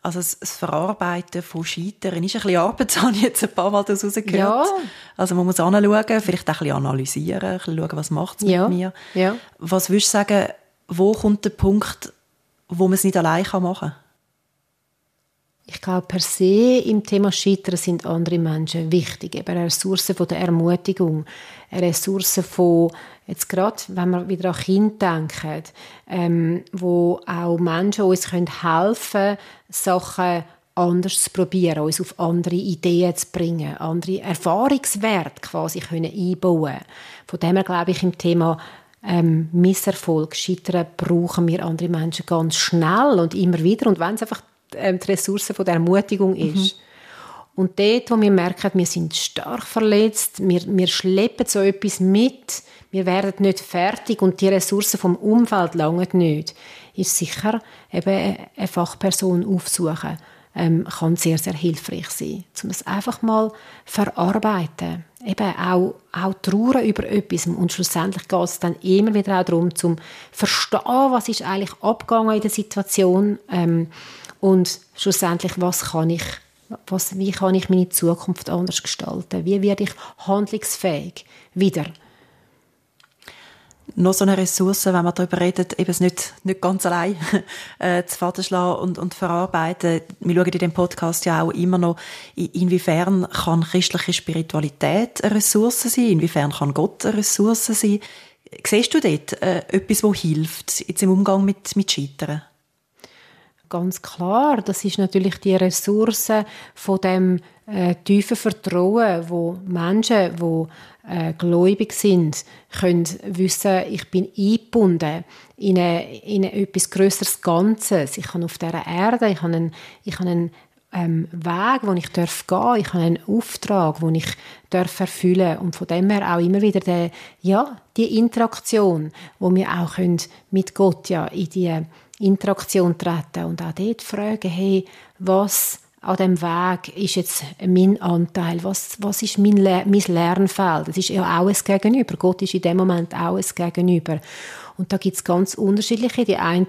[SPEAKER 3] Also das, Verarbeiten von Scheitern ist ein bisschen Arbeit, das habe ich jetzt ein paar Mal rausgehört. Ja. Also man muss anschauen, vielleicht auch ein bisschen analysieren, ein bisschen schauen, was macht es
[SPEAKER 2] ja.
[SPEAKER 3] mit mir.
[SPEAKER 2] Ja.
[SPEAKER 3] Was würdest du sagen, wo kommt der Punkt, wo man es nicht allein machen kann?
[SPEAKER 2] Ich glaube, per se im Thema Scheitern sind andere Menschen wichtig. Eben eine Ressource von der Ermutigung, eine Ressource von, jetzt gerade, wenn wir wieder an Kinder denken, ähm, wo auch Menschen uns können helfen Sachen anders zu probieren, uns auf andere Ideen zu bringen, andere Erfahrungswerte quasi können einbauen Von dem her glaube ich, im Thema ähm, Misserfolg, Scheitern, brauchen wir andere Menschen ganz schnell und immer wieder. Und wenn es einfach ähm, die Ressource von der Ermutigung ist. Mhm. Und dort, wo wir merken, wir sind stark verletzt, wir, wir schleppen so etwas mit, wir werden nicht fertig und die Ressourcen vom Umfeld langen nicht, ist sicher eben eine Fachperson aufsuchen ähm, kann sehr, sehr hilfreich sein, um es einfach mal verarbeiten. Eben auch, auch trauern über etwas. Und schlussendlich geht es dann immer wieder auch darum, zu verstehen, was ist eigentlich abgegangen in der Situation ähm, und schlussendlich, was kann ich, was, wie kann ich meine Zukunft anders gestalten? Wie werde ich handlungsfähig wieder?
[SPEAKER 3] Noch so eine Ressource, wenn man darüber redet, eben es nicht, nicht ganz allein äh, zu Vaterschlagen und, und verarbeiten. Wir schauen in dem Podcast ja auch immer noch, inwiefern kann christliche Spiritualität eine Ressource sein, inwiefern kann Gott eine Ressource sein. Siehst du dort äh, etwas, das hilft, jetzt im Umgang mit, mit Scheitern?
[SPEAKER 2] Ganz klar, das ist natürlich die Ressource von dem äh, tiefen Vertrauen, wo Menschen, wo äh, gläubig sind, können wissen, ich bin eingebunden in, eine, in etwas größeres Ganzes. Ich habe auf dieser Erde, ich habe einen, ich habe einen ähm, Weg, wo ich darf gehen, ich habe einen Auftrag, den ich darf erfüllen und von dem her auch immer wieder der, ja, die Interaktion, wo wir auch können mit Gott ja in die Interaktion treten und auch dort fragen, hey, was an dem Weg ist jetzt mein Anteil? Was, was ist mein, mein Lernfeld? Das ist ja auch ein Gegenüber. Gott ist in dem Moment auch ein Gegenüber. Und da gibt es ganz unterschiedliche. Die einen,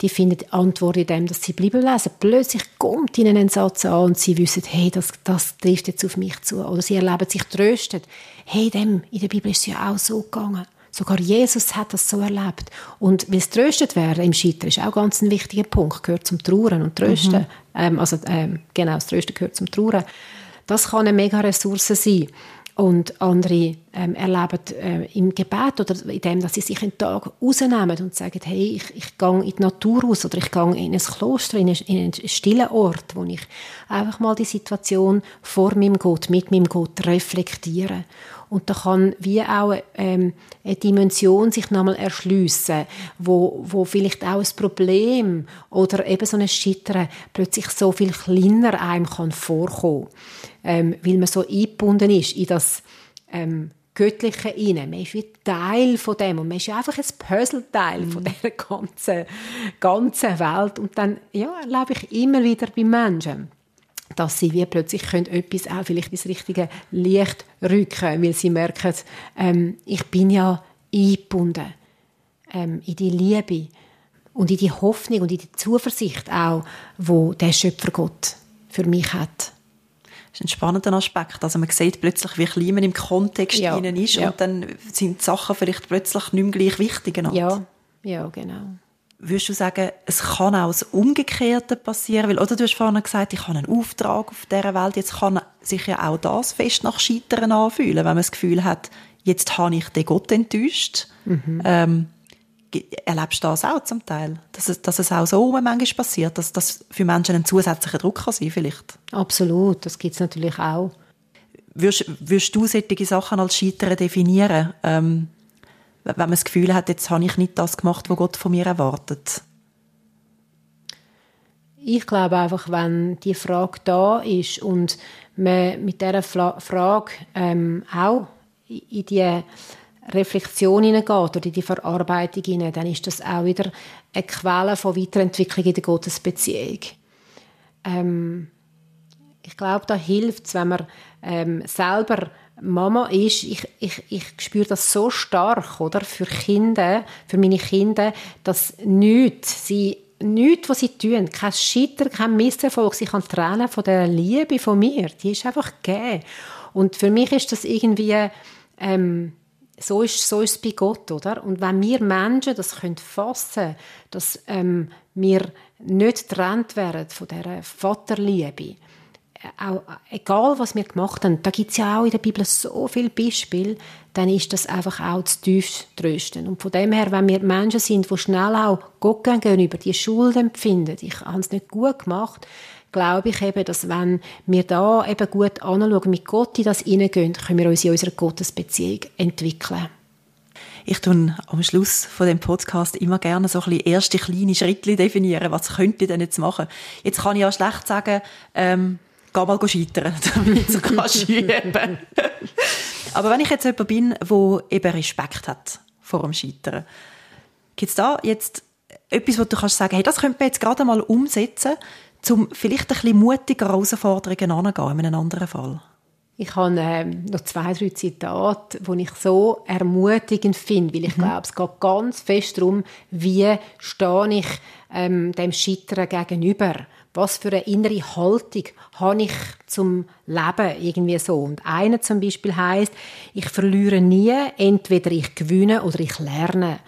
[SPEAKER 2] die finden die Antwort in dem, dass sie Bibel lesen. Plötzlich kommt ihnen ein Satz an und sie wissen, hey, das, das trifft jetzt auf mich zu. Oder sie erleben sich tröstet. Hey, dem, in der Bibel ist es ja auch so gegangen. Sogar Jesus hat das so erlebt. Und wie es tröstet werden im Scheitern ist auch ganz ein wichtiger Punkt. Gehört zum Trauern und Trösten. Mhm. Ähm, also, ähm, genau, das Trösten gehört zum Trauern. Das kann eine mega Ressource sein. Und andere ähm, erleben äh, im Gebet oder in dem, dass sie sich einen Tag rausnehmen und sagen, hey, ich, ich gehe in die Natur raus oder ich gehe in ein Kloster, in einen, in einen stillen Ort, wo ich einfach mal die Situation vor meinem Gott, mit meinem Gott reflektiere. Und da kann wie auch ähm, eine Dimension sich nochmal erschliessen, wo, wo vielleicht auch ein Problem oder eben so ein Scheitern plötzlich so viel kleiner einem kann vorkommen, ähm, weil man so eingebunden ist in das ähm, Göttliche rein. Man ist wie Teil von dem und man ist ja einfach ein Puzzleteil mhm. von dieser ganzen, ganzen Welt. Und dann ja, erlebe ich immer wieder bei Menschen, dass sie wie plötzlich können etwas auch vielleicht ins richtige Licht rücken, weil sie merken, ähm, ich bin ja eingebunden ähm, in die Liebe und in die Hoffnung und in die Zuversicht auch, wo der Schöpfer Gott für mich hat.
[SPEAKER 3] Das ist ein spannender Aspekt. Also man sieht plötzlich, wie klein man im Kontext ja, ist ja. und dann sind die Sachen vielleicht plötzlich nicht mehr gleich wichtig.
[SPEAKER 2] Ja, ja, genau
[SPEAKER 3] würdest du sagen, es kann auch das Umgekehrte passieren? Weil, oder du hast vorhin gesagt, ich habe einen Auftrag auf dieser Welt. Jetzt kann sich ja auch das fest nach Scheitern anfühlen, wenn man das Gefühl hat, jetzt habe ich den Gott enttäuscht. Mhm. Ähm, erlebst du das auch zum Teil? Dass es, dass es auch so manchmal passiert, dass das für Menschen ein zusätzlicher Druck kann sein vielleicht?
[SPEAKER 2] Absolut, das gibt es natürlich auch.
[SPEAKER 3] Würdest, würdest du solche Sachen als Scheitern definieren? Ähm, wenn man das Gefühl hat, jetzt habe ich nicht das gemacht, was Gott von mir erwartet?
[SPEAKER 2] Ich glaube einfach, wenn die Frage da ist und man mit dieser Frage ähm, auch in die Reflexion hineingeht oder in die Verarbeitung hinein, dann ist das auch wieder eine Quelle von Weiterentwicklung in der Gottesbeziehung. Ähm, ich glaube, da hilft es, wenn man ähm, selber Mama ist, ich, ich, ich spüre das so stark, oder? Für Kinder, für meine Kinder, dass nichts, sie, nichts, was sie tun, kein Scheitern, kein Misserfolg, sie kann trennen von der Liebe von mir, die ist einfach gegeben. Und für mich ist das irgendwie, ähm, so ist, so ist es bei Gott, oder? Und wenn wir Menschen das können fassen, dass ähm, wir nicht getrennt werden von dieser Vaterliebe, auch, egal was wir gemacht haben, da gibt es ja auch in der Bibel so viele Beispiele, dann ist das einfach auch zu tief trösten. Und von dem her, wenn wir Menschen sind, die schnell auch Gott gegenüber die Schuld empfinden, ich habe es nicht gut gemacht, glaube ich eben, dass wenn wir da eben gut anschauen, mit Gott in das hineingehen, können wir uns in unserer Gottesbeziehung entwickeln.
[SPEAKER 3] Ich tue am Schluss von dem Podcast immer gerne so ein bisschen erste kleine Schritte definieren. Was könnte ich denn jetzt machen? Jetzt kann ich ja schlecht sagen, ähm, geh mal scheitern, damit du kannst üben Aber wenn ich jetzt jemand bin, der eben Respekt hat vor dem Scheitern, gibt es da jetzt etwas, wo du kannst sagen, hey, das könnte man jetzt gerade mal umsetzen, um vielleicht ein bisschen mutiger Herausforderungen anzugehen in einem anderen Fall?
[SPEAKER 2] Ich habe äh, noch zwei, drei Zitate, die ich so ermutigend finde, weil ich mhm. glaube, es geht ganz fest darum, wie stehe ich ähm, dem Scheitern gegenüber. Was für eine innere Haltung habe ich zum Leben irgendwie so? Und eine zum Beispiel heißt, ich verliere nie, entweder ich gewinne oder ich lerne.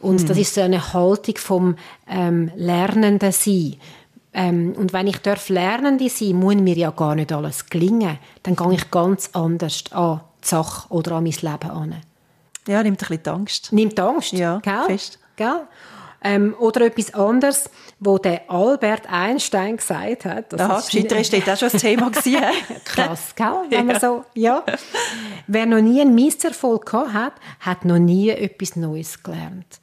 [SPEAKER 2] Und mhm. das ist so eine Haltung vom ähm, Lernenden sein. Ähm, und wenn ich darf Lernende sein, muss mir ja gar nicht alles gelingen. Dann gehe ich ganz anders an die Sache oder an mein Leben an.
[SPEAKER 3] Ja, nimmt ein bisschen die Angst.
[SPEAKER 2] Nimmt die Angst,
[SPEAKER 3] ja,
[SPEAKER 2] gell?
[SPEAKER 3] fest.
[SPEAKER 2] Gell? Ähm, oder etwas anderes, wo der Albert Einstein gesagt hat.
[SPEAKER 3] Das Aha, Scheitern ist dort auch schon ein Thema gewesen.
[SPEAKER 2] Krass, gell? Wenn man so, ja. Wer noch nie einen Misserfolg gehabt hat, hat noch nie etwas Neues gelernt.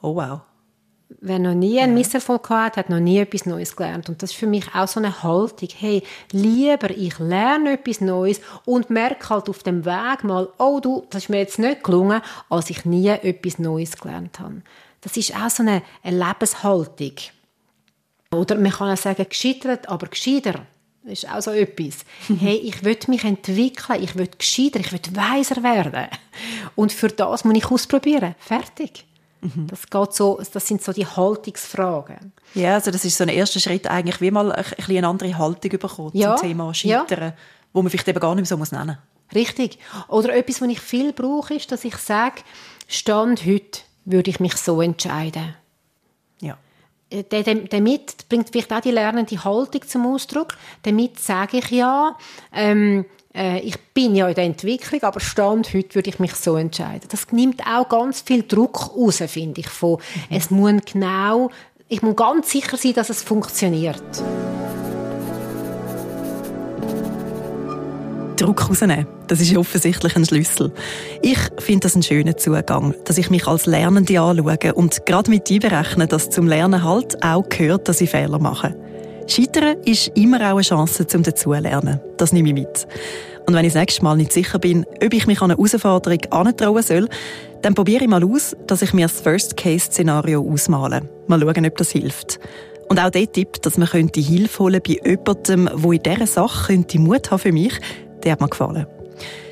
[SPEAKER 3] Oh wow.
[SPEAKER 2] Wer noch nie einen Misserfolg hat, hat noch nie etwas Neues gelernt. Und das ist für mich auch so eine Haltung. Hey, lieber ich lerne etwas Neues und merke halt auf dem Weg mal, oh du, das ist mir jetzt nicht gelungen, als ich nie etwas Neues gelernt habe. Das ist auch so eine, eine Lebenshaltung. Oder man kann auch sagen, gescheitert, aber gescheiter. Das ist auch so etwas. Hey, ich will mich entwickeln, ich will gescheiter, ich will weiser werden. Und für das muss ich ausprobieren. Fertig. Mhm. Das, geht so, das sind so die Haltungsfragen.
[SPEAKER 3] Ja, also das ist so ein erster Schritt eigentlich, wie mal ein bisschen eine andere Haltung bekommen ja. zum Thema Scheitern, ja. wo man vielleicht eben gar nicht mehr so muss nennen
[SPEAKER 2] Richtig. Oder etwas, was ich viel brauche, ist, dass ich sage, Stand heute würde ich mich so entscheiden.
[SPEAKER 3] Ja.
[SPEAKER 2] Äh, damit bringt vielleicht auch die lernende Haltung zum Ausdruck. Damit sage ich ja, ähm, äh, ich bin ja in der Entwicklung, aber Stand heute würde ich mich so entscheiden. Das nimmt auch ganz viel Druck raus, finde ich, von, mhm. es muss genau, ich muss ganz sicher sein, dass es funktioniert.
[SPEAKER 3] Druck rausnehmen. Das ist offensichtlich ein Schlüssel. Ich finde das einen schönen Zugang, dass ich mich als Lernende anschaue und gerade mit einberechne, dass zum Lernen halt auch gehört, dass ich Fehler mache. Scheitern ist immer auch eine Chance zum Dazulernen. Das nehme ich mit. Und wenn ich das nächste Mal nicht sicher bin, ob ich mich an eine Herausforderung antrauen soll, dann probiere ich mal aus, dass ich mir das First-Case-Szenario ausmale. Mal schauen, ob das hilft. Und auch der Tipp, dass man könnte Hilfe holen bei jemandem, der in dieser Sache könnte Mut haben für mich, der hat mir gefallen.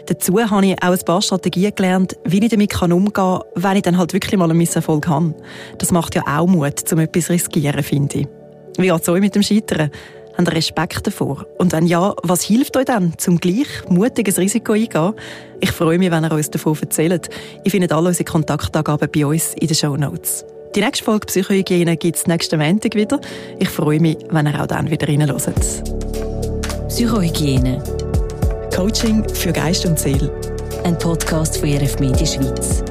[SPEAKER 3] Dazu habe ich auch ein paar Strategien gelernt, wie ich damit umgehen kann, wenn ich dann halt wirklich mal einen Misserfolg habe. Das macht ja auch Mut, um etwas riskieren, finde ich. Wie geht es euch mit dem Scheitern? Habt ihr Respekt davor? Und wenn ja, was hilft euch dann, zum gleich mutiges Risiko eingehen? Ich freue mich, wenn ihr uns davon erzählt. Ich finde alle unsere Kontaktangaben bei uns in den Show Notes. Die nächste Folge Psychohygiene gibt es nächsten Montag wieder. Ich freue mich, wenn ihr auch dann wieder reinhört.
[SPEAKER 4] Psychohygiene.
[SPEAKER 3] Coaching für Geist und Seele.
[SPEAKER 4] Ein Podcast von RF Media Schweiz.